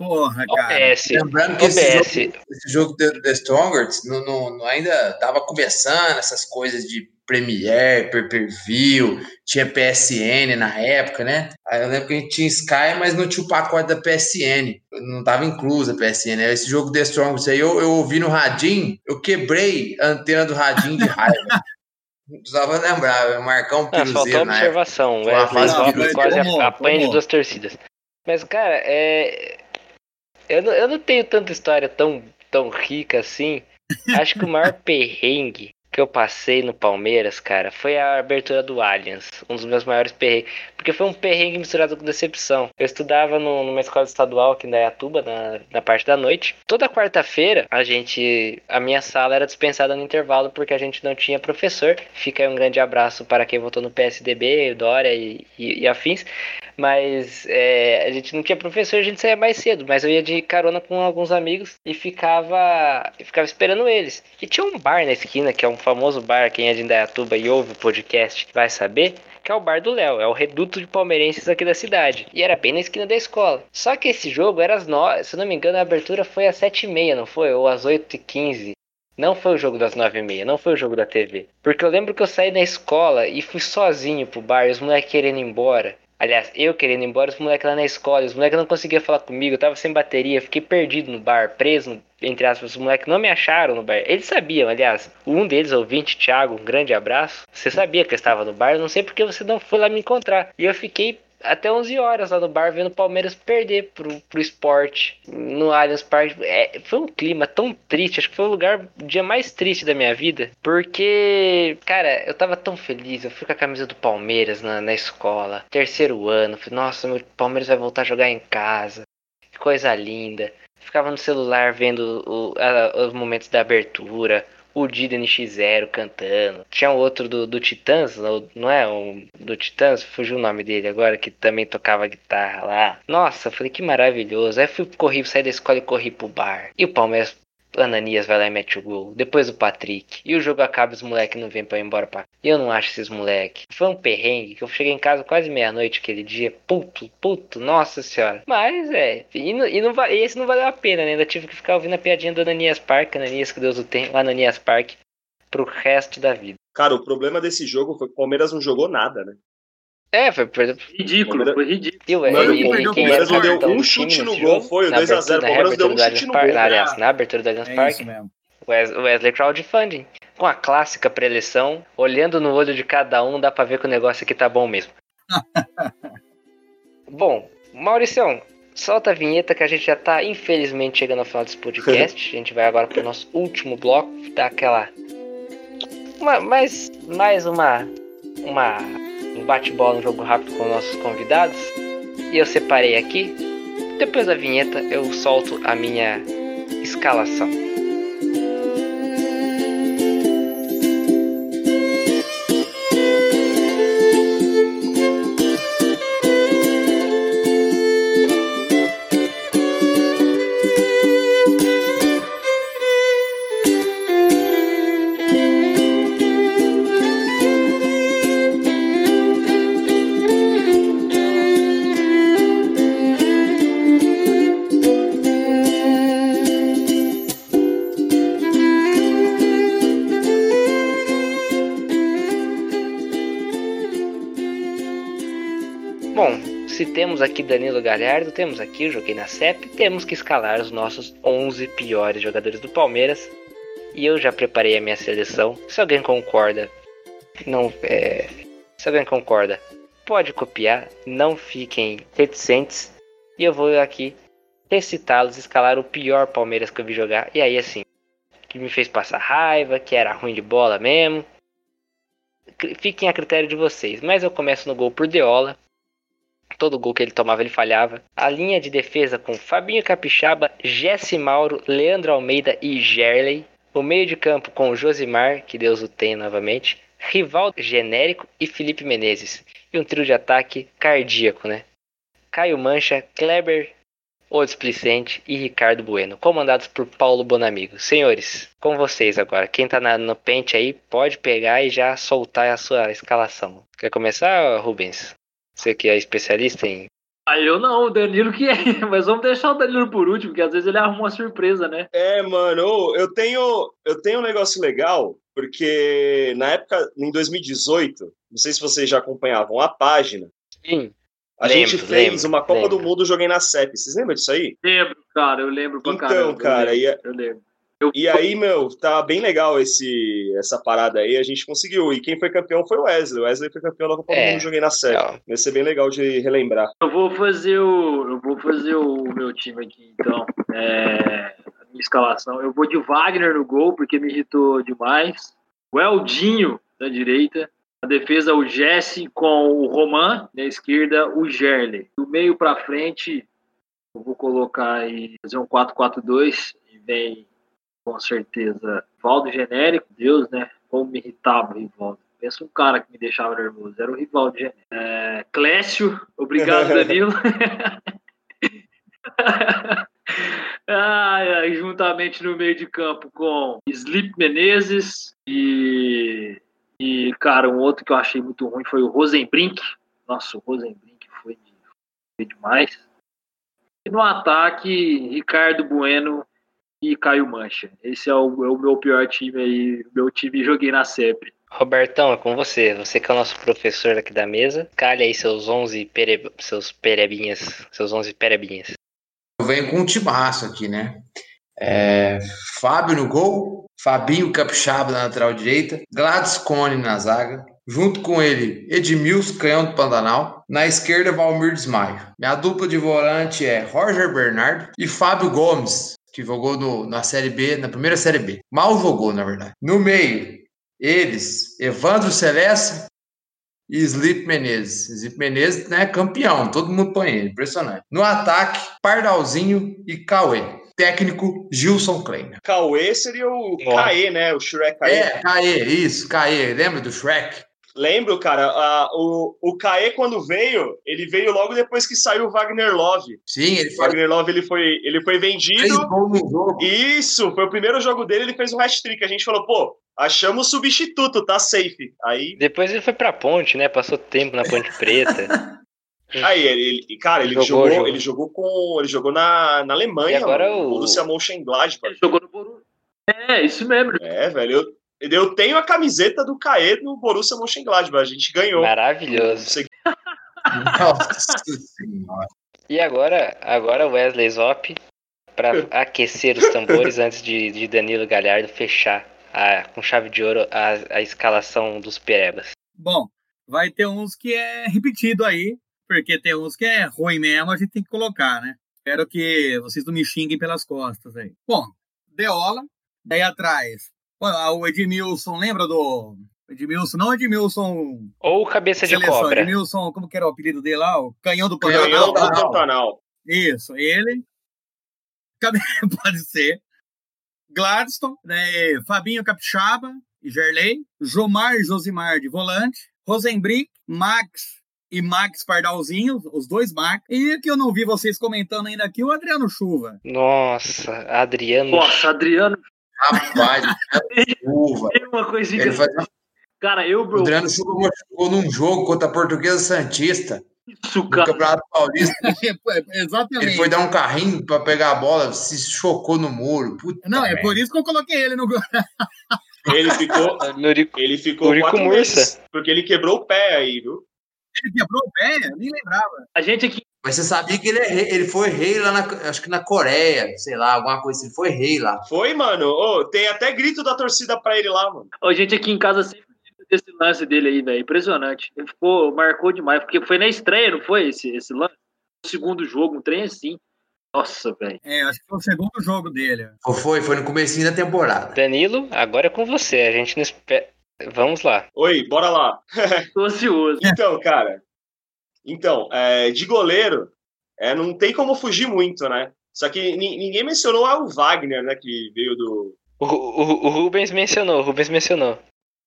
Speaker 4: Porra, cara.
Speaker 1: OBS.
Speaker 2: Lembrando que esse jogo, esse jogo The, The Strongest não, não, não ainda tava começando essas coisas de Premiere, pay-per-view, tinha PSN na época, né? Aí eu lembro que a gente tinha Sky, mas não tinha o pacote da PSN. Não tava inclusa a PSN. Esse jogo The Strongest aí eu, eu ouvi no radinho, eu quebrei a antena do radinho de raiva. Precisava lembrar, Marcão
Speaker 1: Piruzeiro. Ah, faltou observação, quase apanha de duas torcidas. Mas, cara, é, eu não, eu não tenho tanta história tão, tão rica assim. Acho que o maior perrengue que eu passei no Palmeiras, cara, foi a abertura do Allianz. Um dos meus maiores perrengues. Porque foi um perrengue misturado com decepção. Eu estudava no, numa escola estadual aqui em Dayatuba, na, na parte da noite. Toda quarta-feira, a gente. A minha sala era dispensada no intervalo porque a gente não tinha professor. Fica aí um grande abraço para quem votou no PSDB, Dória e, e, e afins. Mas é, a gente não tinha professor, a gente saía mais cedo. Mas eu ia de carona com alguns amigos e ficava, ficava esperando eles. E tinha um bar na esquina, que é um famoso bar, quem é de Indaiatuba e ouve o podcast vai saber, que é o bar do Léo, é o reduto de palmeirenses aqui da cidade. E era bem na esquina da escola. Só que esse jogo era às 9, se não me engano, a abertura foi às 7h30, não foi? Ou às 8h15. Não foi o jogo das 9h30, não foi o jogo da TV. Porque eu lembro que eu saí da escola e fui sozinho pro bar, os moleques querendo ir embora. Aliás, eu querendo ir embora, os moleques lá na escola, os moleques não conseguiam falar comigo, eu tava sem bateria, fiquei perdido no bar, preso, entre aspas, os moleques não me acharam no bar. Eles sabiam, aliás, um deles, ouvinte, Thiago, um grande abraço. Você sabia que eu estava no bar, eu não sei porque você não foi lá me encontrar. E eu fiquei até 11 horas lá no bar vendo o Palmeiras perder pro, pro esporte no Allianz Parque. É, foi um clima tão triste, acho que foi o lugar, o dia mais triste da minha vida, porque, cara, eu tava tão feliz, eu fui com a camisa do Palmeiras na, na escola, terceiro ano, falei, nossa, meu Palmeiras vai voltar a jogar em casa, que coisa linda. Ficava no celular vendo o, a, os momentos da abertura, o Dida NX0 cantando. Tinha outro do, do Titãs, não é? Um, do Titãs, fugiu o nome dele agora, que também tocava guitarra lá. Nossa, falei que maravilhoso. Aí fui corri, saí da escola e corri pro bar. E o Palmeiras Ananias vai lá e mete o gol. Depois o Patrick. E o jogo acaba os moleques não vêm pra ir embora pra. Eu não acho esses moleques. Foi um perrengue que eu cheguei em casa quase meia-noite aquele dia. Puto, puto, nossa senhora. Mas é. E, não, e, não, esse não valeu a pena, né? Ainda tive que ficar ouvindo a piadinha do Ananias Park. Ananias, que Deus o tem. Ananias Park. Pro resto da vida.
Speaker 5: Cara, o problema desse jogo foi que o Palmeiras não jogou nada, né?
Speaker 1: É, foi por
Speaker 3: ridículo, foi ridículo.
Speaker 5: E, ué, Mano, e, e, o Palmeiras deu um chute no gol, foi o 2x0. O Palmeiras deu um chute no gol.
Speaker 1: Aliás, na abertura do Allianz é Parque. Wesley Crowdfunding. Com a clássica preleção, olhando no olho de cada um, dá pra ver que o negócio aqui tá bom mesmo. bom, Mauricião, solta a vinheta que a gente já tá, infelizmente, chegando ao final desse podcast. a gente vai agora pro nosso último bloco, dar aquela. Uma, mais, mais uma. Uma um bate-bola, um jogo rápido com nossos convidados. E eu separei aqui. Depois da vinheta eu solto a minha escalação. Temos aqui Danilo Galhardo, temos aqui o Joguei na CEP, temos que escalar os nossos 11 piores jogadores do Palmeiras. E eu já preparei a minha seleção. Se alguém concorda, não é, se alguém concorda, pode copiar, não fiquem reticentes. E eu vou aqui recitá-los, escalar o pior Palmeiras que eu vi jogar. E aí assim, que me fez passar raiva, que era ruim de bola mesmo. Fiquem a critério de vocês. Mas eu começo no gol por Deola. Todo gol que ele tomava, ele falhava. A linha de defesa com Fabinho Capixaba, Jesse Mauro, Leandro Almeida e Gerley. O meio de campo com Josimar, que Deus o tenha novamente. Rivaldo Genérico e Felipe Menezes. E um trio de ataque cardíaco, né? Caio Mancha, Kleber o Displicente e Ricardo Bueno, comandados por Paulo Bonamigo. Senhores, com vocês agora. Quem tá na, no pente aí pode pegar e já soltar a sua escalação. Quer começar, Rubens? Você que é especialista em.
Speaker 3: Ah, eu não, o Danilo que é. Mas vamos deixar o Danilo por último, porque às vezes ele arruma uma surpresa, né?
Speaker 5: É, mano, eu tenho, eu tenho um negócio legal, porque na época, em 2018, não sei se vocês já acompanhavam a página.
Speaker 1: Sim.
Speaker 5: A lembro, gente fez lembro, uma Copa lembro. do Mundo Joguei na CEP. Vocês lembram disso aí?
Speaker 3: Lembro, cara, eu lembro pra
Speaker 5: Então, caramba, cara,
Speaker 3: eu
Speaker 5: lembro, eu lembro. E aí, meu, tá bem legal esse, essa parada aí, a gente conseguiu. E quem foi campeão foi o Wesley. O Wesley foi campeão da Copa é, do Mundo, joguei na série. Vai ser bem legal de relembrar.
Speaker 3: Eu vou fazer o, eu vou fazer o meu time aqui, então. É, a minha escalação. Eu vou de Wagner no gol, porque me irritou demais. O Eldinho na direita. A defesa, o Jesse com o Roman. Na esquerda, o Gerley. Do meio para frente, eu vou colocar e fazer um 4-4-2. E vem com certeza. Rivaldo genérico, Deus, né? Como me irritava o Rivaldo. Pensa um cara que me deixava nervoso. Era o Rivaldo genérico. É, Clécio, obrigado, Danilo. ai, ai, juntamente no meio de campo com Slip Menezes e, e, cara, um outro que eu achei muito ruim foi o Rosenbrink. Nossa, o Rosenbrink foi, foi demais. E no ataque, Ricardo Bueno e Caio Mancha. Esse é o, é o meu pior time aí. Meu time joguei na CEP.
Speaker 1: Robertão, é com você. Você que é o nosso professor aqui da mesa. Calha aí seus 11 pere... seus perebinhas. Seus 11 perebinhas.
Speaker 2: Eu venho com um timaço aqui, né? É, Fábio no gol, Fabinho Capixaba na lateral direita, Gladys Cone na zaga, junto com ele Edmilson Canhão do Pantanal, na esquerda Valmir Desmaio. Minha dupla de volante é Roger Bernardo e Fábio Gomes, que jogou no, na Série B, na primeira Série B. Mal jogou, na verdade. No meio, eles, Evandro Celeste e Slip Menezes. Slip Menezes, né, campeão, todo mundo põe ele, impressionante. No ataque, Pardalzinho e Cauê. Técnico, Gilson Kleiner.
Speaker 5: Cauê seria o Caê, né? O Shrek Caê.
Speaker 2: É, Caê, isso, Caê. Lembra do Shrek?
Speaker 5: Lembro, cara, a, o, o Caê, quando veio, ele veio logo depois que saiu o Wagner Love.
Speaker 2: Sim, ele foi.
Speaker 5: Wagner Love ele foi, ele foi vendido. Isso, foi o primeiro jogo dele, ele fez um hat-trick. A gente falou, pô, achamos o substituto, tá safe. Aí,
Speaker 1: Depois ele foi pra ponte, né? Passou tempo na Ponte Preta.
Speaker 5: aí ele, ele- cara, ele
Speaker 1: Jogou,
Speaker 5: jogou,
Speaker 1: jogou.
Speaker 5: ele jogou com, ele jogou na, na Alemanha,
Speaker 1: E agora
Speaker 5: mano,
Speaker 1: o-
Speaker 5: Borussia Mönchengladbach.
Speaker 3: Ele jogou no Borussia. É, isso mesmo.
Speaker 5: É, velho, eu, eu tenho a camiseta do Caê no Borussia Mönchengladbach, a gente ganhou.
Speaker 1: Maravilhoso.
Speaker 2: Nossa senhora.
Speaker 1: E agora, agora Wesley Zop para aquecer os tambores antes de, de Danilo Galhardo fechar a- com chave de ouro a, a escalação dos Perebas.
Speaker 4: Bom, vai ter uns que é repetido aí, porque tem uns que é ruim mesmo, a gente tem que colocar, né? Espero que vocês não me xinguem pelas costas aí. Bom, Deola, daí atrás. O Edmilson, lembra do Edmilson? Não Edmilson
Speaker 1: Ou cabeça de
Speaker 4: seleção,
Speaker 1: cobra.
Speaker 4: Edmilson, como que era o apelido dele lá? O Canhão do Pantanal.
Speaker 5: Canhão do
Speaker 2: Pantanal.
Speaker 4: Isso, ele. Pode ser. Gladstone, né? Fabinho Capixaba e Gerley. Jomar e Josimar de volante. Rosenbrick, Max e Max Pardalzinho, os dois Max. E que eu não vi vocês comentando ainda aqui, o Adriano Chuva.
Speaker 1: Nossa, Adriano.
Speaker 3: Nossa, Adriano
Speaker 2: Rapaz, uva.
Speaker 3: tem uma coisinha.
Speaker 2: Ele
Speaker 3: que-
Speaker 2: faz...
Speaker 3: Cara, eu,
Speaker 2: O
Speaker 3: bro,
Speaker 2: Adriano Chuva machucou num jogo contra a Portuguesa Santista,
Speaker 3: isso,
Speaker 2: no
Speaker 3: cara.
Speaker 2: Campeonato Paulista.
Speaker 4: Exatamente.
Speaker 2: Ele foi dar um carrinho para pegar a bola, se chocou no muro. Puta
Speaker 4: Não, é
Speaker 2: merda.
Speaker 4: por isso que eu coloquei ele no gol.
Speaker 5: Ele ficou,
Speaker 1: Nurico.
Speaker 5: ele ficou
Speaker 1: Eurico
Speaker 5: quatro
Speaker 1: Mursa.
Speaker 5: meses, porque ele quebrou o pé aí, viu?
Speaker 4: Ele quebrou o pé, eu nem lembrava.
Speaker 3: A gente aqui,
Speaker 2: Mas você sabia que ele, é rei- ele foi rei lá, na, acho que na Coreia, sei lá, alguma coisa assim. Ele foi rei lá.
Speaker 5: Foi, mano. Ô, tem até grito da torcida pra ele lá, mano.
Speaker 3: a gente aqui em casa sempre desse lance dele aí, velho. Impressionante. Ele ficou, marcou demais, porque foi na estreia, não foi esse, esse lance? O segundo jogo, um trem assim. Nossa, velho.
Speaker 4: É, acho que foi o segundo jogo dele.
Speaker 2: Foi, foi no comecinho da temporada.
Speaker 1: Danilo, agora é com você. A gente não espera. Vamos lá.
Speaker 5: Oi, bora lá.
Speaker 3: Tô ansioso.
Speaker 5: Então, cara. Então, é, de goleiro, é, não tem como fugir muito, né? Só que ni- ninguém mencionou o Wagner, né? Que veio do.
Speaker 1: O, o- o Rubens mencionou, o Rubens mencionou.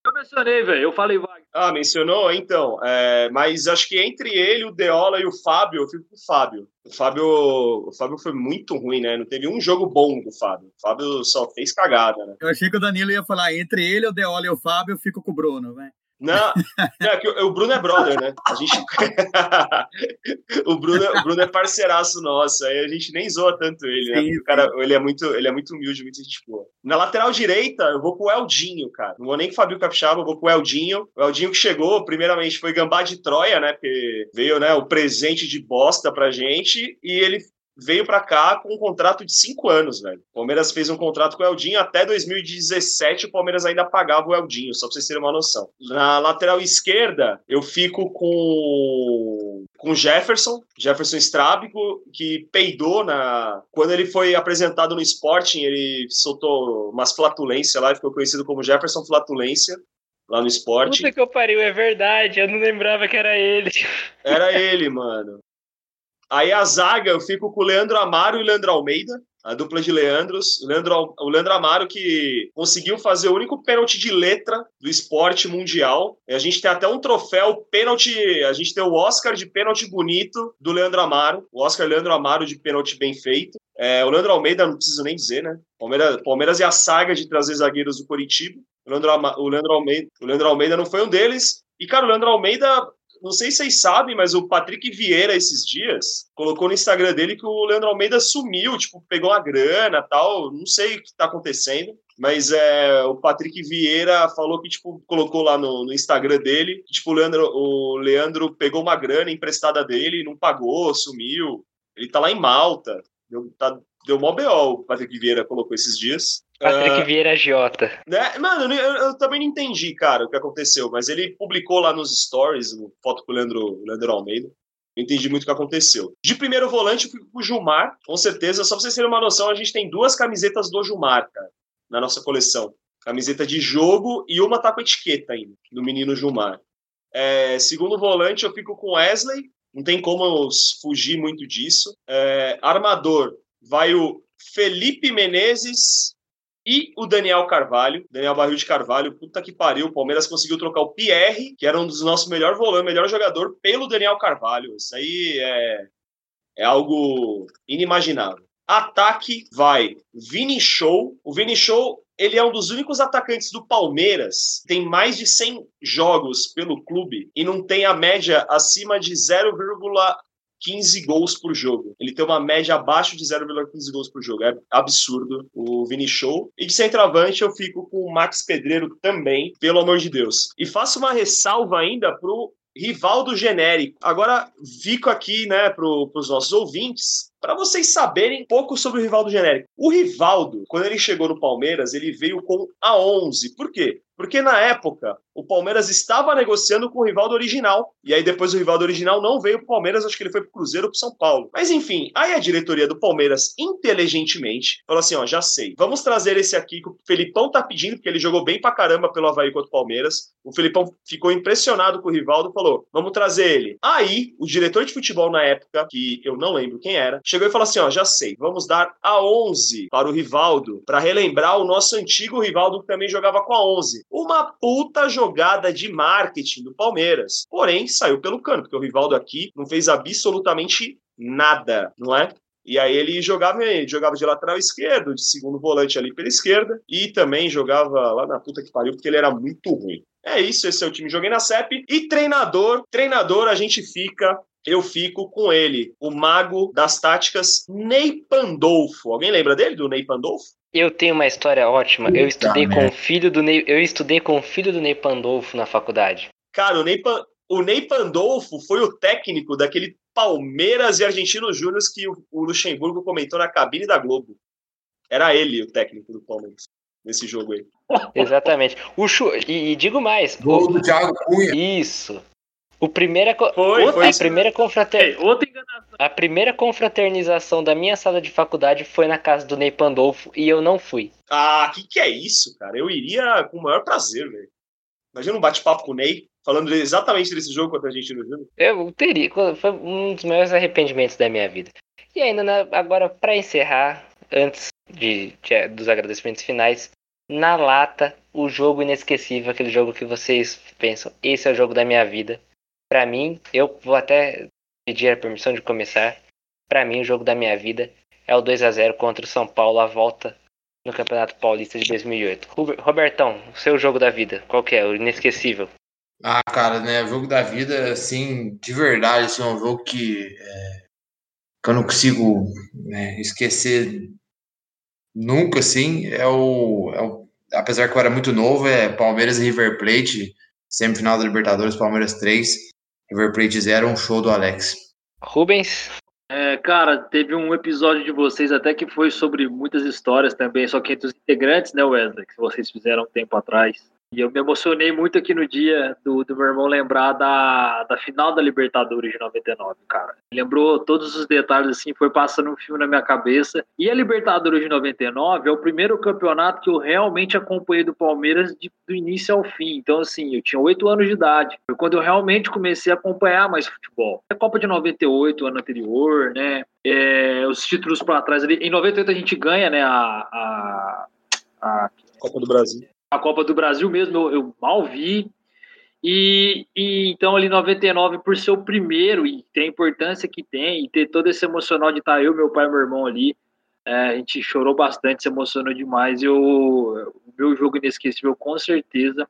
Speaker 3: Eu mencionei, velho. Eu falei, Wagner.
Speaker 5: Ah, mencionou? Então. é, mas acho que entre ele, o Deola e o Fábio, eu fico com o Fábio. O Fábio, o Fábio foi muito ruim, né? Não teve um jogo bom do Fábio. O Fábio só fez cagada, né?
Speaker 4: Eu achei que o Danilo ia falar entre ele, o Deola e o Fábio, eu fico com o Bruno, né?
Speaker 5: Não, é que o Bruno é brother, né? A gente... o, Bruno, o Bruno é parceiraço nosso, aí a gente nem zoa tanto ele, né?
Speaker 4: Sim,
Speaker 5: o cara, ele é, muito, ele é muito humilde, muito gente boa. Na lateral direita, eu vou com o Eldinho, cara. Não vou nem com o Fabio Capixaba, eu vou com o Eldinho. O Eldinho que chegou, primeiramente, foi Gambá de Troia, né? Porque veio né, o presente de bosta pra gente, e ele veio pra cá com um contrato de cinco anos, velho. O Palmeiras fez um contrato com o Eldinho até 2017, o Palmeiras ainda pagava o Eldinho, só pra vocês terem uma noção. Na lateral esquerda, eu fico com com o Jefferson, Jefferson Strábico, que peidou na quando ele foi apresentado no Sporting, ele soltou umas flatulências lá, e ficou conhecido como Jefferson Flatulência lá no Sporting.
Speaker 1: Puta que eu pariu, é verdade. Eu não lembrava que era ele.
Speaker 5: Era ele, mano. Aí a zaga, eu fico com o Leandro Amaro e o Leandro Almeida, a dupla de Leandros. O Leandro, o Leandro Amaro que conseguiu fazer o único pênalti de letra do esporte mundial. A gente tem até um troféu pênalti, a gente tem o Oscar de pênalti bonito do Leandro Amaro, o Oscar Leandro Amaro de pênalti bem feito. É, o Leandro Almeida, não preciso nem dizer, né? Palmeiras, Palmeiras é a saga de trazer zagueiros do Curitiba. O Leandro, o Leandro Almeida, o Leandro Almeida não foi um deles. E, cara, o Leandro Almeida não sei se vocês sabem, mas o Patrick Vieira, esses dias, colocou no Instagram dele que o Leandro Almeida sumiu, tipo, pegou uma grana tal. Não sei o que tá acontecendo. Mas é, o Patrick Vieira falou que, tipo, colocou lá no, no Instagram dele, que, tipo, o Leandro, o Leandro pegou uma grana emprestada dele, não pagou, sumiu. Ele tá lá em Malta, tá, deu mó BO, o Patrick Vieira colocou esses dias.
Speaker 1: Patrick uh, Vieira Jota.
Speaker 5: Né? Mano, eu, eu, também não entendi, cara, o que aconteceu, mas ele publicou lá nos stories, foto com o Leandro, Leandro Almeida. Eu entendi muito o que aconteceu. De primeiro volante, eu fui com o Gilmar, com certeza. Só pra vocês terem uma noção, a gente tem duas camisetas do Gilmar, cara, na nossa coleção. Camiseta de jogo e uma tá com etiqueta ainda, do menino Gilmar. É, segundo volante, eu fico com Wesley, não tem como fugir muito disso. É, armador, vai o Felipe Menezes e o Daniel Carvalho. Daniel Barril de Carvalho, puta que pariu. O Palmeiras conseguiu trocar o Pierre, que era um dos nossos melhores volantes, melhor jogador, pelo Daniel Carvalho. Isso aí é, é algo inimaginável. Ataque vai Vini Show. O Vini Show ele é um dos únicos atacantes do Palmeiras, tem mais de 100 jogos pelo clube e não tem a média acima de 0,15 gols por jogo. Ele tem uma média abaixo de 0,15 gols por jogo. É absurdo o Vini Show. E de centroavante eu fico com o Max Pedreiro também, pelo amor de Deus. E faço uma ressalva ainda pro Rivaldo Genérico. Agora, fico aqui, né, para os nossos ouvintes, para vocês saberem um pouco sobre o Rivaldo Genérico. O Rivaldo, quando ele chegou no Palmeiras, ele veio com a 11. Por quê? Porque na época o Palmeiras estava negociando com o Rivaldo original. E aí depois o Rivaldo original não veio para o Palmeiras, acho que ele foi para o Cruzeiro ou para São Paulo. Mas enfim, aí a diretoria do Palmeiras, inteligentemente, falou assim: ó, já sei, vamos trazer esse aqui que o Felipão tá pedindo, porque ele jogou bem pra caramba pelo Havaí contra o Palmeiras. O Felipão ficou impressionado com o Rivaldo falou: vamos trazer ele. Aí, o diretor de futebol na época, que eu não lembro quem era, chegou e falou assim: ó, já sei, vamos dar a 11 para o Rivaldo, para relembrar o nosso antigo Rivaldo que também jogava com a 11. Uma puta jogada de marketing do Palmeiras. Porém, saiu pelo cano, porque o Rivaldo aqui não fez absolutamente nada, não é? E aí ele jogava, jogava de lateral esquerdo, de segundo volante ali pela esquerda, e também jogava lá na puta que pariu, porque ele era muito ruim. É isso, esse é o time. Joguei na CEP. E treinador, treinador a gente fica eu fico com ele, o mago das táticas Ney Pandolfo. Alguém lembra dele, do Ney Pandolfo?
Speaker 1: Eu tenho uma história ótima. eu estudei com o filho do Ney, eu estudei com o filho do Ney Pandolfo na faculdade.
Speaker 5: Cara, o Ney, o Ney Pandolfo foi o técnico daquele Palmeiras e Argentinos Júnior que o, o Luxemburgo comentou na cabine da Globo. Era ele o técnico do Palmeiras nesse jogo aí.
Speaker 1: Exatamente. O Chu... e, e digo mais.
Speaker 2: Gol o... do Thiago Cunha.
Speaker 1: Isso. O primeira,
Speaker 5: foi,
Speaker 1: foi a primeira confrater... A primeira confraternização da minha sala de faculdade foi na casa do Ney Pandolfo e eu não fui.
Speaker 5: Ah, que que é isso, cara? Eu iria com o maior prazer, velho. Imagina um bate-papo com o Ney, falando exatamente desse jogo contra a gente no jogo.
Speaker 1: Eu teria, foi um dos maiores arrependimentos da minha vida. E ainda, na, agora, para encerrar, antes de, de, dos agradecimentos finais, na lata, o jogo inesquecível, aquele jogo que vocês pensam, esse é o jogo da minha vida. Para mim, eu vou até pedir a permissão de começar. Para mim, o jogo da minha vida é o 2 a 0 contra o São Paulo, a volta no Campeonato Paulista de 2008. Robertão, o seu jogo da vida, qual que é? O inesquecível.
Speaker 2: Ah, cara, né, o jogo da vida, assim, de verdade, assim, é um jogo que, é, que eu não consigo né, esquecer nunca, assim, é o, é o, apesar que eu era muito novo, é Palmeiras e River Plate, semifinal da Libertadores, Palmeiras 3, River Plate 0, um show do Alex.
Speaker 1: Rubens?
Speaker 3: É, cara, teve um episódio de vocês até que foi sobre muitas histórias também, só que entre os integrantes, né, Wesley, que vocês fizeram um tempo atrás. E eu me emocionei muito aqui no dia do, do meu irmão lembrar da, da final da Libertadores de 99, cara. Lembrou todos os detalhes, assim, foi passando um filme na minha cabeça. E a Libertadores de 99 é o primeiro campeonato que eu realmente acompanhei do Palmeiras de, do início ao fim. Então, assim, eu tinha oito anos de idade. Foi quando eu realmente comecei a acompanhar mais futebol. A Copa de 98, ano anterior, né? É, os títulos para trás ali. Em 98 a gente ganha, né? A, a,
Speaker 5: a Copa do Brasil
Speaker 3: a Copa do Brasil mesmo eu, eu mal vi. E, e, então ali 99 por ser o primeiro e ter a importância que tem e ter todo esse emocional de estar eu, meu pai e meu irmão ali, é, a gente chorou bastante, se emocionou demais. Eu, o meu jogo inesquecível com certeza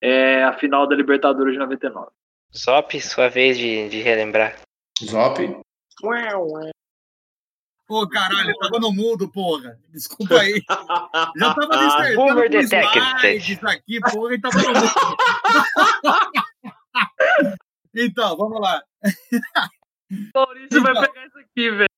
Speaker 3: é a final da Libertadores de 99.
Speaker 1: Zop, sua vez de, de relembrar.
Speaker 2: Zop.
Speaker 4: Pô, caralho, tava no mundo, porra. Desculpa aí. Já tava
Speaker 1: com slide,
Speaker 4: isso aqui, porra, e tava no mundo. então, vamos lá.
Speaker 3: Maurício então, vai pegar isso aqui, velho.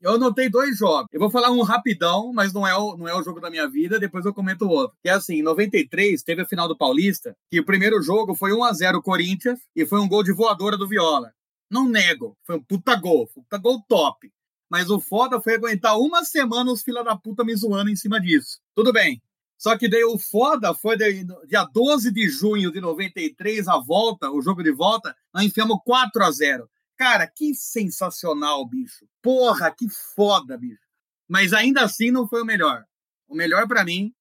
Speaker 4: eu anotei dois jogos. Eu vou falar um rapidão, mas não é o, não é o jogo da minha vida, depois eu comento o outro. Que é assim, em 93, teve a final do Paulista, que o primeiro jogo foi 1 a 0 Corinthians e foi um gol de voadora do Viola. Não nego, foi um puta gol, puta gol top. Mas o foda foi aguentar uma semana os fila da puta me zoando em cima disso. Tudo bem. Só que daí o foda foi de, dia 12 de junho de 93, a volta, o jogo de volta, nós enfiamos 4 a 0 Cara, que sensacional, bicho. Porra, que foda, bicho. Mas ainda assim não foi o melhor. O melhor para mim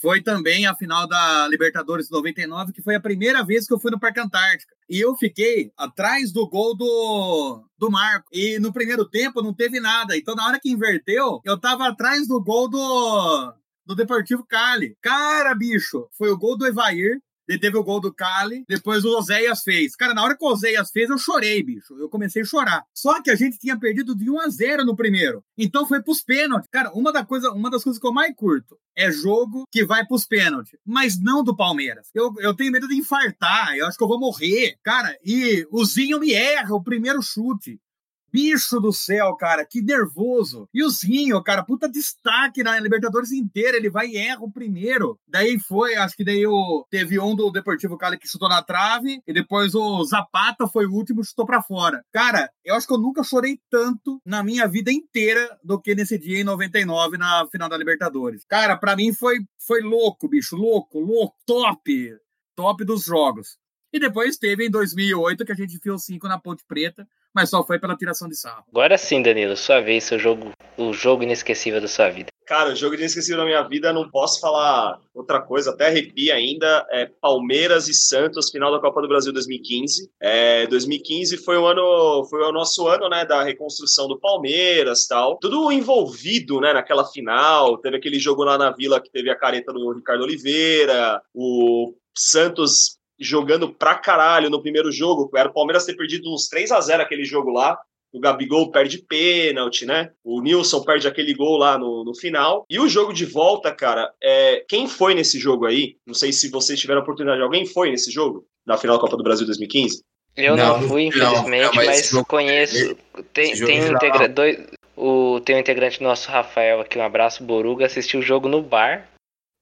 Speaker 4: foi também a final da Libertadores 99, que foi a primeira vez que eu fui no Parque Antártica. E eu fiquei atrás do gol do, do Marco. E no primeiro tempo não teve nada. Então, na hora que inverteu, eu tava atrás do gol do, do Deportivo Cali. Cara, bicho, foi o gol do Evair. Ele teve o gol do Cali, depois o Oséias fez. Cara, na hora que o Oséias fez, eu chorei, bicho. Eu comecei a chorar. Só que a gente tinha perdido de 1 a 0 no primeiro. Então foi pros pênaltis. Cara, uma, da coisa, uma das coisas que eu mais curto é jogo que vai pros pênaltis, mas não do Palmeiras. Eu, eu tenho medo de infartar, eu acho que eu vou morrer. Cara, e o Zinho me erra o primeiro chute. Bicho do céu, cara, que nervoso. E o Zinho, cara, puta destaque na Libertadores inteira. Ele vai e erra o primeiro. Daí foi, acho que daí o, teve um do Deportivo Cali que chutou na trave. E depois o Zapata foi o último chutou pra fora. Cara, eu acho que eu nunca chorei tanto na minha vida inteira do que nesse dia em 99 na final da Libertadores. Cara, para mim foi, foi louco, bicho. Louco, louco. Top. Top dos jogos. E depois teve em 2008 que a gente viu cinco na Ponte Preta mas só foi pela tiração de sarro.
Speaker 1: Agora sim, Danilo, sua vez, seu jogo, o jogo inesquecível da sua vida.
Speaker 5: Cara, o jogo inesquecível da minha vida, não posso falar outra coisa, até arrepia ainda, é Palmeiras e Santos, final da Copa do Brasil 2015. É, 2015 foi o ano, foi o nosso ano, né, da reconstrução do Palmeiras, tal. Tudo envolvido, né, naquela final. Teve aquele jogo lá na Vila que teve a careta do Ricardo Oliveira, o Santos jogando pra caralho no primeiro jogo. Era o Palmeiras ter perdido uns 3 a 0 aquele jogo lá. O Gabigol perde pênalti, né? O Nilson perde aquele gol lá no, no final. E o jogo de volta, cara, é... quem foi nesse jogo aí? Não sei se vocês tiveram a oportunidade. Alguém foi nesse jogo? Na final da Copa do Brasil 2015?
Speaker 1: Eu não, não fui, infelizmente, não, mas, mas conheço. Tem, tem, um integra... dois, o, tem um integrante nosso, Rafael, aqui, um abraço, Boruga, assistiu o jogo no bar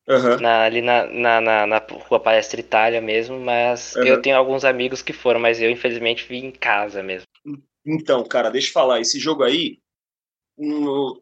Speaker 1: Uhum. Na, ali na, na, na, na, Rua Palestra Itália mesmo, mas uhum. eu tenho alguns amigos que foram, mas eu infelizmente vi em casa mesmo.
Speaker 5: Então, cara, deixa eu falar, esse jogo aí no,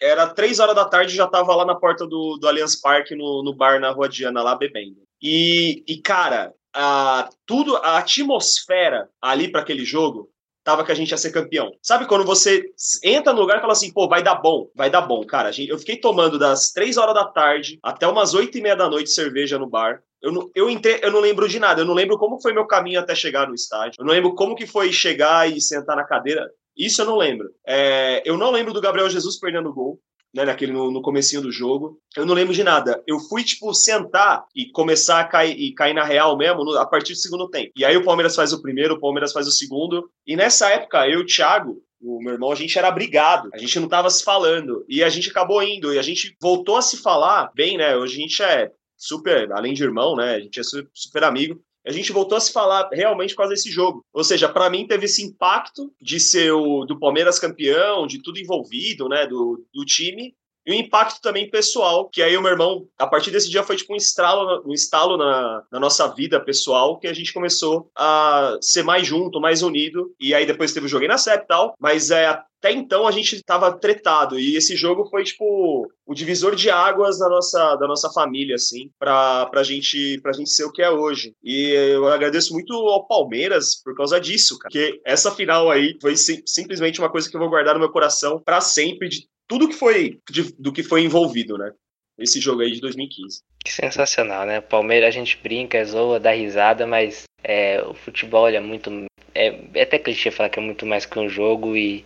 Speaker 5: era três horas da tarde já tava lá na porta do, do Allianz Parque no, no bar na Rua Diana lá bebendo. E, e cara, a, tudo, a atmosfera ali para aquele jogo tava que a gente ia ser campeão. Sabe quando você entra no lugar e fala assim, pô, vai dar bom, vai dar bom, cara. Eu fiquei tomando das três horas da tarde até umas oito e meia da noite cerveja no bar. Eu não, eu, entre, eu não lembro de nada, eu não lembro como foi meu caminho até chegar no estádio. Eu não lembro como que foi chegar e sentar na cadeira. Isso eu não lembro. É, eu não lembro do Gabriel Jesus perdendo gol né, naquele no, no comecinho do jogo. Eu não lembro de nada. Eu fui, tipo, sentar e começar a cair, e cair na real mesmo no, a partir do segundo tempo. E aí o Palmeiras faz o primeiro, o Palmeiras faz o segundo. E nessa época, eu e o Thiago, o meu irmão, a gente era brigado, a gente não tava se falando. E a gente acabou indo, e a gente voltou a se falar bem, né? Hoje a gente é super, além de irmão, né? A gente é super, super amigo a gente voltou a se falar realmente causa desse jogo. Ou seja, para mim teve esse impacto de ser o do Palmeiras campeão, de tudo envolvido, né, do, do time, e o impacto também pessoal, que aí o meu irmão, a partir desse dia foi tipo um estalo, um estalo na, na, nossa vida pessoal, que a gente começou a ser mais junto, mais unido, e aí depois teve o jogo na CEP e tal, mas é, até então a gente tava tretado, e esse jogo foi tipo o divisor de águas da nossa, da nossa família, assim, pra, pra, gente, pra gente ser o que é hoje. E eu agradeço muito ao Palmeiras por causa disso, cara, porque essa final aí foi sim, simplesmente uma coisa que eu vou guardar no meu coração para sempre, de tudo que foi de, do que foi envolvido, né? Esse jogo aí de 2015.
Speaker 1: Que sensacional, né? Palmeiras a gente brinca, zoa, dá risada, mas é, o futebol é muito. É, é até clichê falar que é muito mais que um jogo e,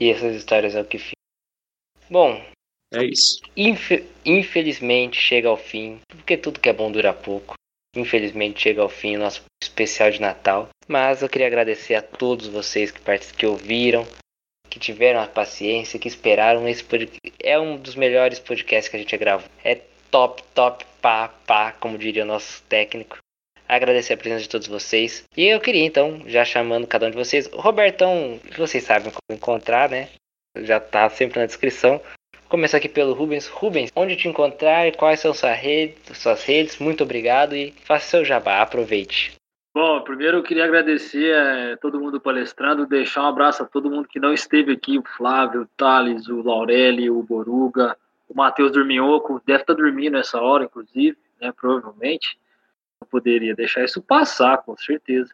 Speaker 1: e essas histórias é o que fica. Bom.
Speaker 5: É isso.
Speaker 1: Infe, infelizmente chega ao fim, porque tudo que é bom dura pouco. Infelizmente chega ao fim o nosso especial de Natal. Mas eu queria agradecer a todos vocês que, que ouviram, que tiveram a paciência, que esperaram esse podcast. É um dos melhores podcasts que a gente gravou. É top, top, pá, pá, como diria o nosso técnico. Agradecer a presença de todos vocês. E eu queria então, já chamando cada um de vocês, Robertão, vocês sabem como encontrar, né? já tá sempre na descrição. Começar aqui pelo Rubens. Rubens, onde te encontrar e quais são suas redes, suas redes? Muito obrigado e faça seu jabá, aproveite.
Speaker 3: Bom, primeiro eu queria agradecer a é, todo mundo palestrando, deixar um abraço a todo mundo que não esteve aqui, o Flávio, o Thales, o Laureli, o Boruga, o Matheus Dorminhoco, deve estar dormindo nessa hora, inclusive, né, provavelmente. Eu poderia deixar isso passar, com certeza.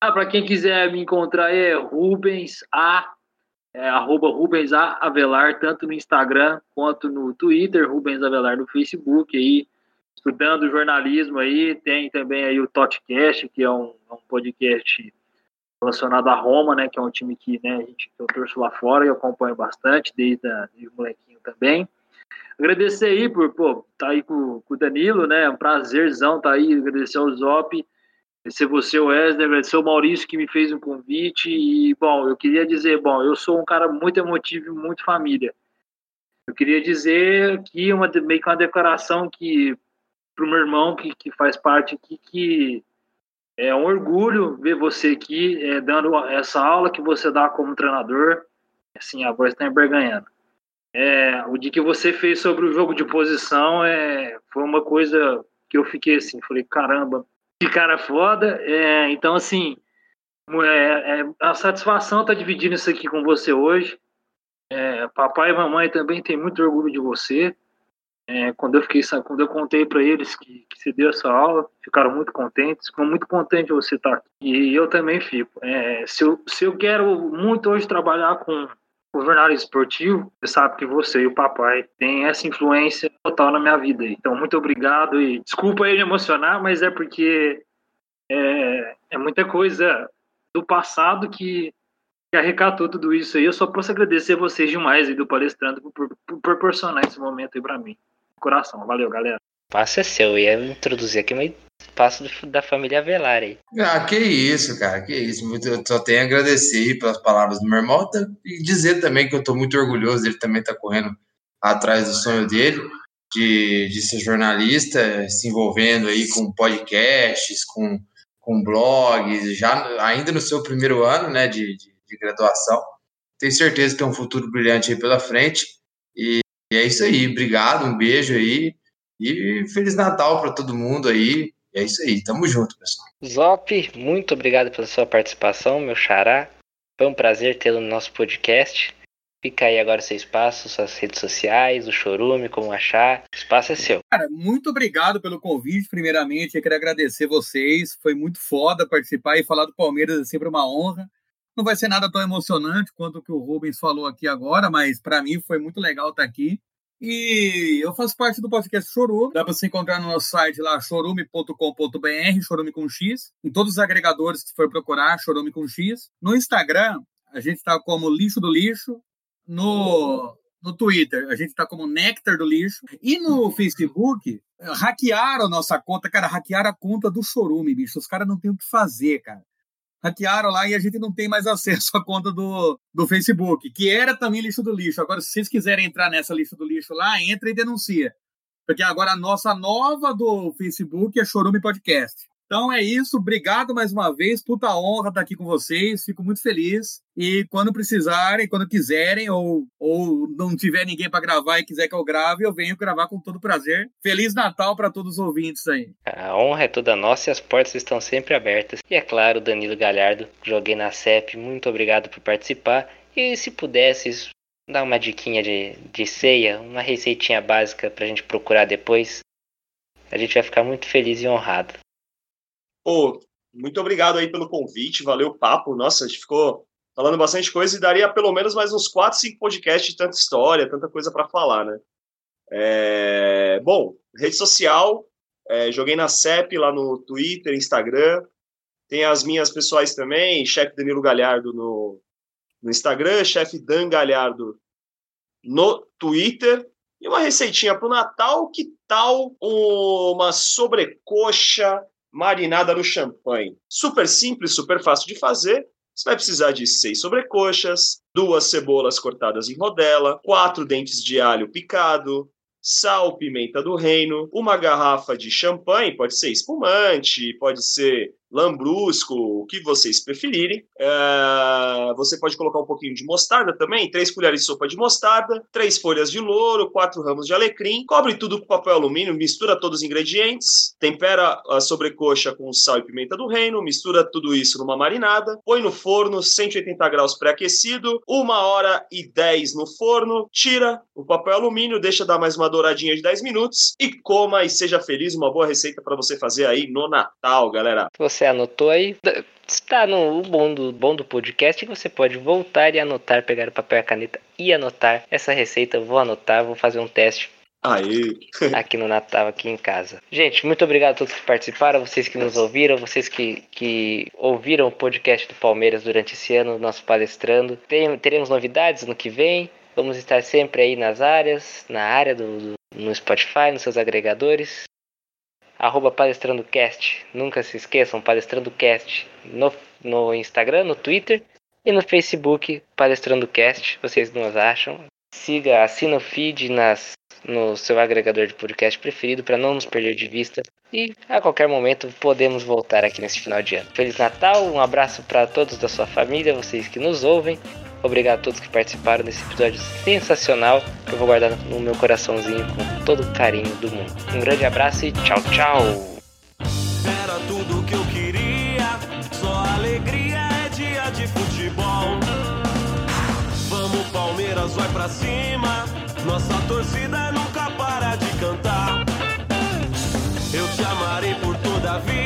Speaker 3: Ah, para quem quiser me encontrar é Rubens A, é, arroba Rubens A Avelar, tanto no Instagram quanto no Twitter, Rubens Avelar no Facebook, aí, estudando jornalismo aí, tem também aí o Totcast, que é um, é um podcast relacionado a Roma, né, que é um time que, né, a gente, eu torço lá fora e acompanho bastante, desde, a, desde o molequinho também. Agradecer aí por, pô, tá aí com, com o Danilo, né, é um prazerzão tá aí, agradecer ao Zop, agradecer você, Wesley, agradecer o Maurício que me fez um convite e, bom, eu queria dizer, bom, eu sou um cara muito emotivo e muito família. Eu queria dizer aqui uma, meio que uma declaração que pro meu irmão que, que faz parte aqui, que é um orgulho ver você aqui é, dando essa aula que você dá como treinador. Assim, a voz está embarganhando. É, o de que você fez sobre o jogo de posição é, foi uma coisa que eu fiquei assim, falei, caramba, que cara foda. É, então, assim, é, é, a satisfação tá dividindo isso aqui com você hoje. É, papai e mamãe também tem muito orgulho de você. É, quando eu fiquei, quando eu contei para eles que, que se deu essa aula, ficaram muito contentes. Ficou muito contente você estar aqui. E eu também fico. É, se, eu, se eu quero muito hoje trabalhar com o jornalismo esportivo, você sabe que você e o papai têm essa influência total na minha vida. Então, muito obrigado e desculpa aí me emocionar, mas é porque é, é muita coisa do passado que, arrecatou tudo isso aí. Eu só posso agradecer vocês demais aí do palestrando por proporcionar esse momento aí para mim. Coração, valeu, galera.
Speaker 1: Passo é seu, eu ia introduzir aqui um espaço da família Velar aí.
Speaker 2: Ah, que isso, cara, que isso. Eu só tenho a agradecer pelas palavras do meu irmão e dizer também que eu estou muito orgulhoso dele também estar tá correndo atrás do sonho dele, de, de ser jornalista, se envolvendo aí com podcasts, com, com blogs, já ainda no seu primeiro ano né, de, de, de graduação. Tenho certeza que é um futuro brilhante aí pela frente. E, e é isso aí. Obrigado, um beijo aí. E Feliz Natal para todo mundo aí. E é isso aí, tamo junto, pessoal.
Speaker 1: Zop, muito obrigado pela sua participação, meu xará. Foi um prazer tê-lo no nosso podcast. Fica aí agora seu espaço, suas redes sociais, o Chorume, como achar. O espaço é seu.
Speaker 4: Cara, muito obrigado pelo convite, primeiramente. Eu queria agradecer vocês. Foi muito foda participar e falar do Palmeiras é sempre uma honra. Não vai ser nada tão emocionante quanto o que o Rubens falou aqui agora, mas para mim foi muito legal estar aqui. E eu faço parte do podcast Chorume. Dá para se encontrar no nosso site lá, chorume.com.br, chorume com X. Em todos os agregadores que for procurar, chorume com X. No Instagram, a gente está como Lixo do Lixo. No, no Twitter, a gente está como Nectar do Lixo. E no Facebook, hackearam nossa conta. Cara, hackearam a conta do Chorume, bicho. Os caras não têm o que fazer, cara hackearam lá e a gente não tem mais acesso à conta do, do Facebook, que era também lixo do lixo. Agora, se vocês quiserem entrar nessa lista do lixo lá, entra e denuncia. Porque agora a nossa nova do Facebook é Chorume Podcast. Então é isso, obrigado mais uma vez, puta honra estar aqui com vocês, fico muito feliz. E quando precisarem, quando quiserem, ou, ou não tiver ninguém para gravar e quiser que eu grave, eu venho gravar com todo prazer. Feliz Natal para todos os ouvintes aí.
Speaker 1: A honra é toda nossa e as portas estão sempre abertas. E é claro, Danilo Galhardo, joguei na CEP, muito obrigado por participar. E se pudesse dar uma diquinha de, de ceia, uma receitinha básica para a gente procurar depois, a gente vai ficar muito feliz e honrado.
Speaker 5: Pô, muito obrigado aí pelo convite, valeu o papo. Nossa, a gente ficou falando bastante coisa e daria pelo menos mais uns 4, 5 podcasts de tanta história, tanta coisa para falar, né? É... Bom, rede social, é, joguei na CEP lá no Twitter, Instagram. Tem as minhas pessoais também, chefe Danilo Galhardo no, no Instagram, chefe Dan Galhardo no Twitter. E uma receitinha para o Natal, que tal uma sobrecoxa marinada no champanhe. Super simples, super fácil de fazer. Você vai precisar de seis sobrecoxas, duas cebolas cortadas em rodela, quatro dentes de alho picado, sal, pimenta do reino, uma garrafa de champanhe, pode ser espumante, pode ser lambrusco, o que vocês preferirem. É, você pode colocar um pouquinho de mostarda também, três colheres de sopa de mostarda, três folhas de louro, quatro ramos de alecrim, cobre tudo com papel alumínio, mistura todos os ingredientes, tempera a sobrecoxa com sal e pimenta do reino, mistura tudo isso numa marinada, põe no forno, 180 graus pré-aquecido, uma hora e 10 no forno, tira o papel alumínio, deixa dar mais uma douradinha de 10 minutos e coma e seja feliz, uma boa receita para você fazer aí no Natal, galera.
Speaker 1: Você anotou aí? Está no bom do, bom do podcast que você pode voltar e anotar, pegar o papel e a caneta e anotar essa receita. Eu vou anotar, vou fazer um teste
Speaker 5: Aí.
Speaker 1: aqui no Natal, aqui em casa. Gente, muito obrigado a todos que participaram, vocês que nos ouviram, vocês que, que ouviram o podcast do Palmeiras durante esse ano, nosso palestrando. Tem, teremos novidades no que vem. Vamos estar sempre aí nas áreas, na área do, do no Spotify, nos seus agregadores. Arroba palestrandocast. Nunca se esqueçam, palestrandocast no, no Instagram, no Twitter e no Facebook, palestrandocast. Vocês nos acham. Siga, assina o feed nas, no seu agregador de podcast preferido para não nos perder de vista. E a qualquer momento podemos voltar aqui nesse final de ano. Feliz Natal, um abraço para todos da sua família, vocês que nos ouvem. Obrigado a todos que participaram desse episódio sensacional que eu vou guardar no meu coraçãozinho com todo o carinho do mundo. Um grande abraço e tchau, tchau!
Speaker 6: Era tudo que eu queria, só alegria é dia de futebol. Vamos Palmeiras, vai pra cima, nossa torcida nunca para de cantar. Eu te amarei por toda a vida.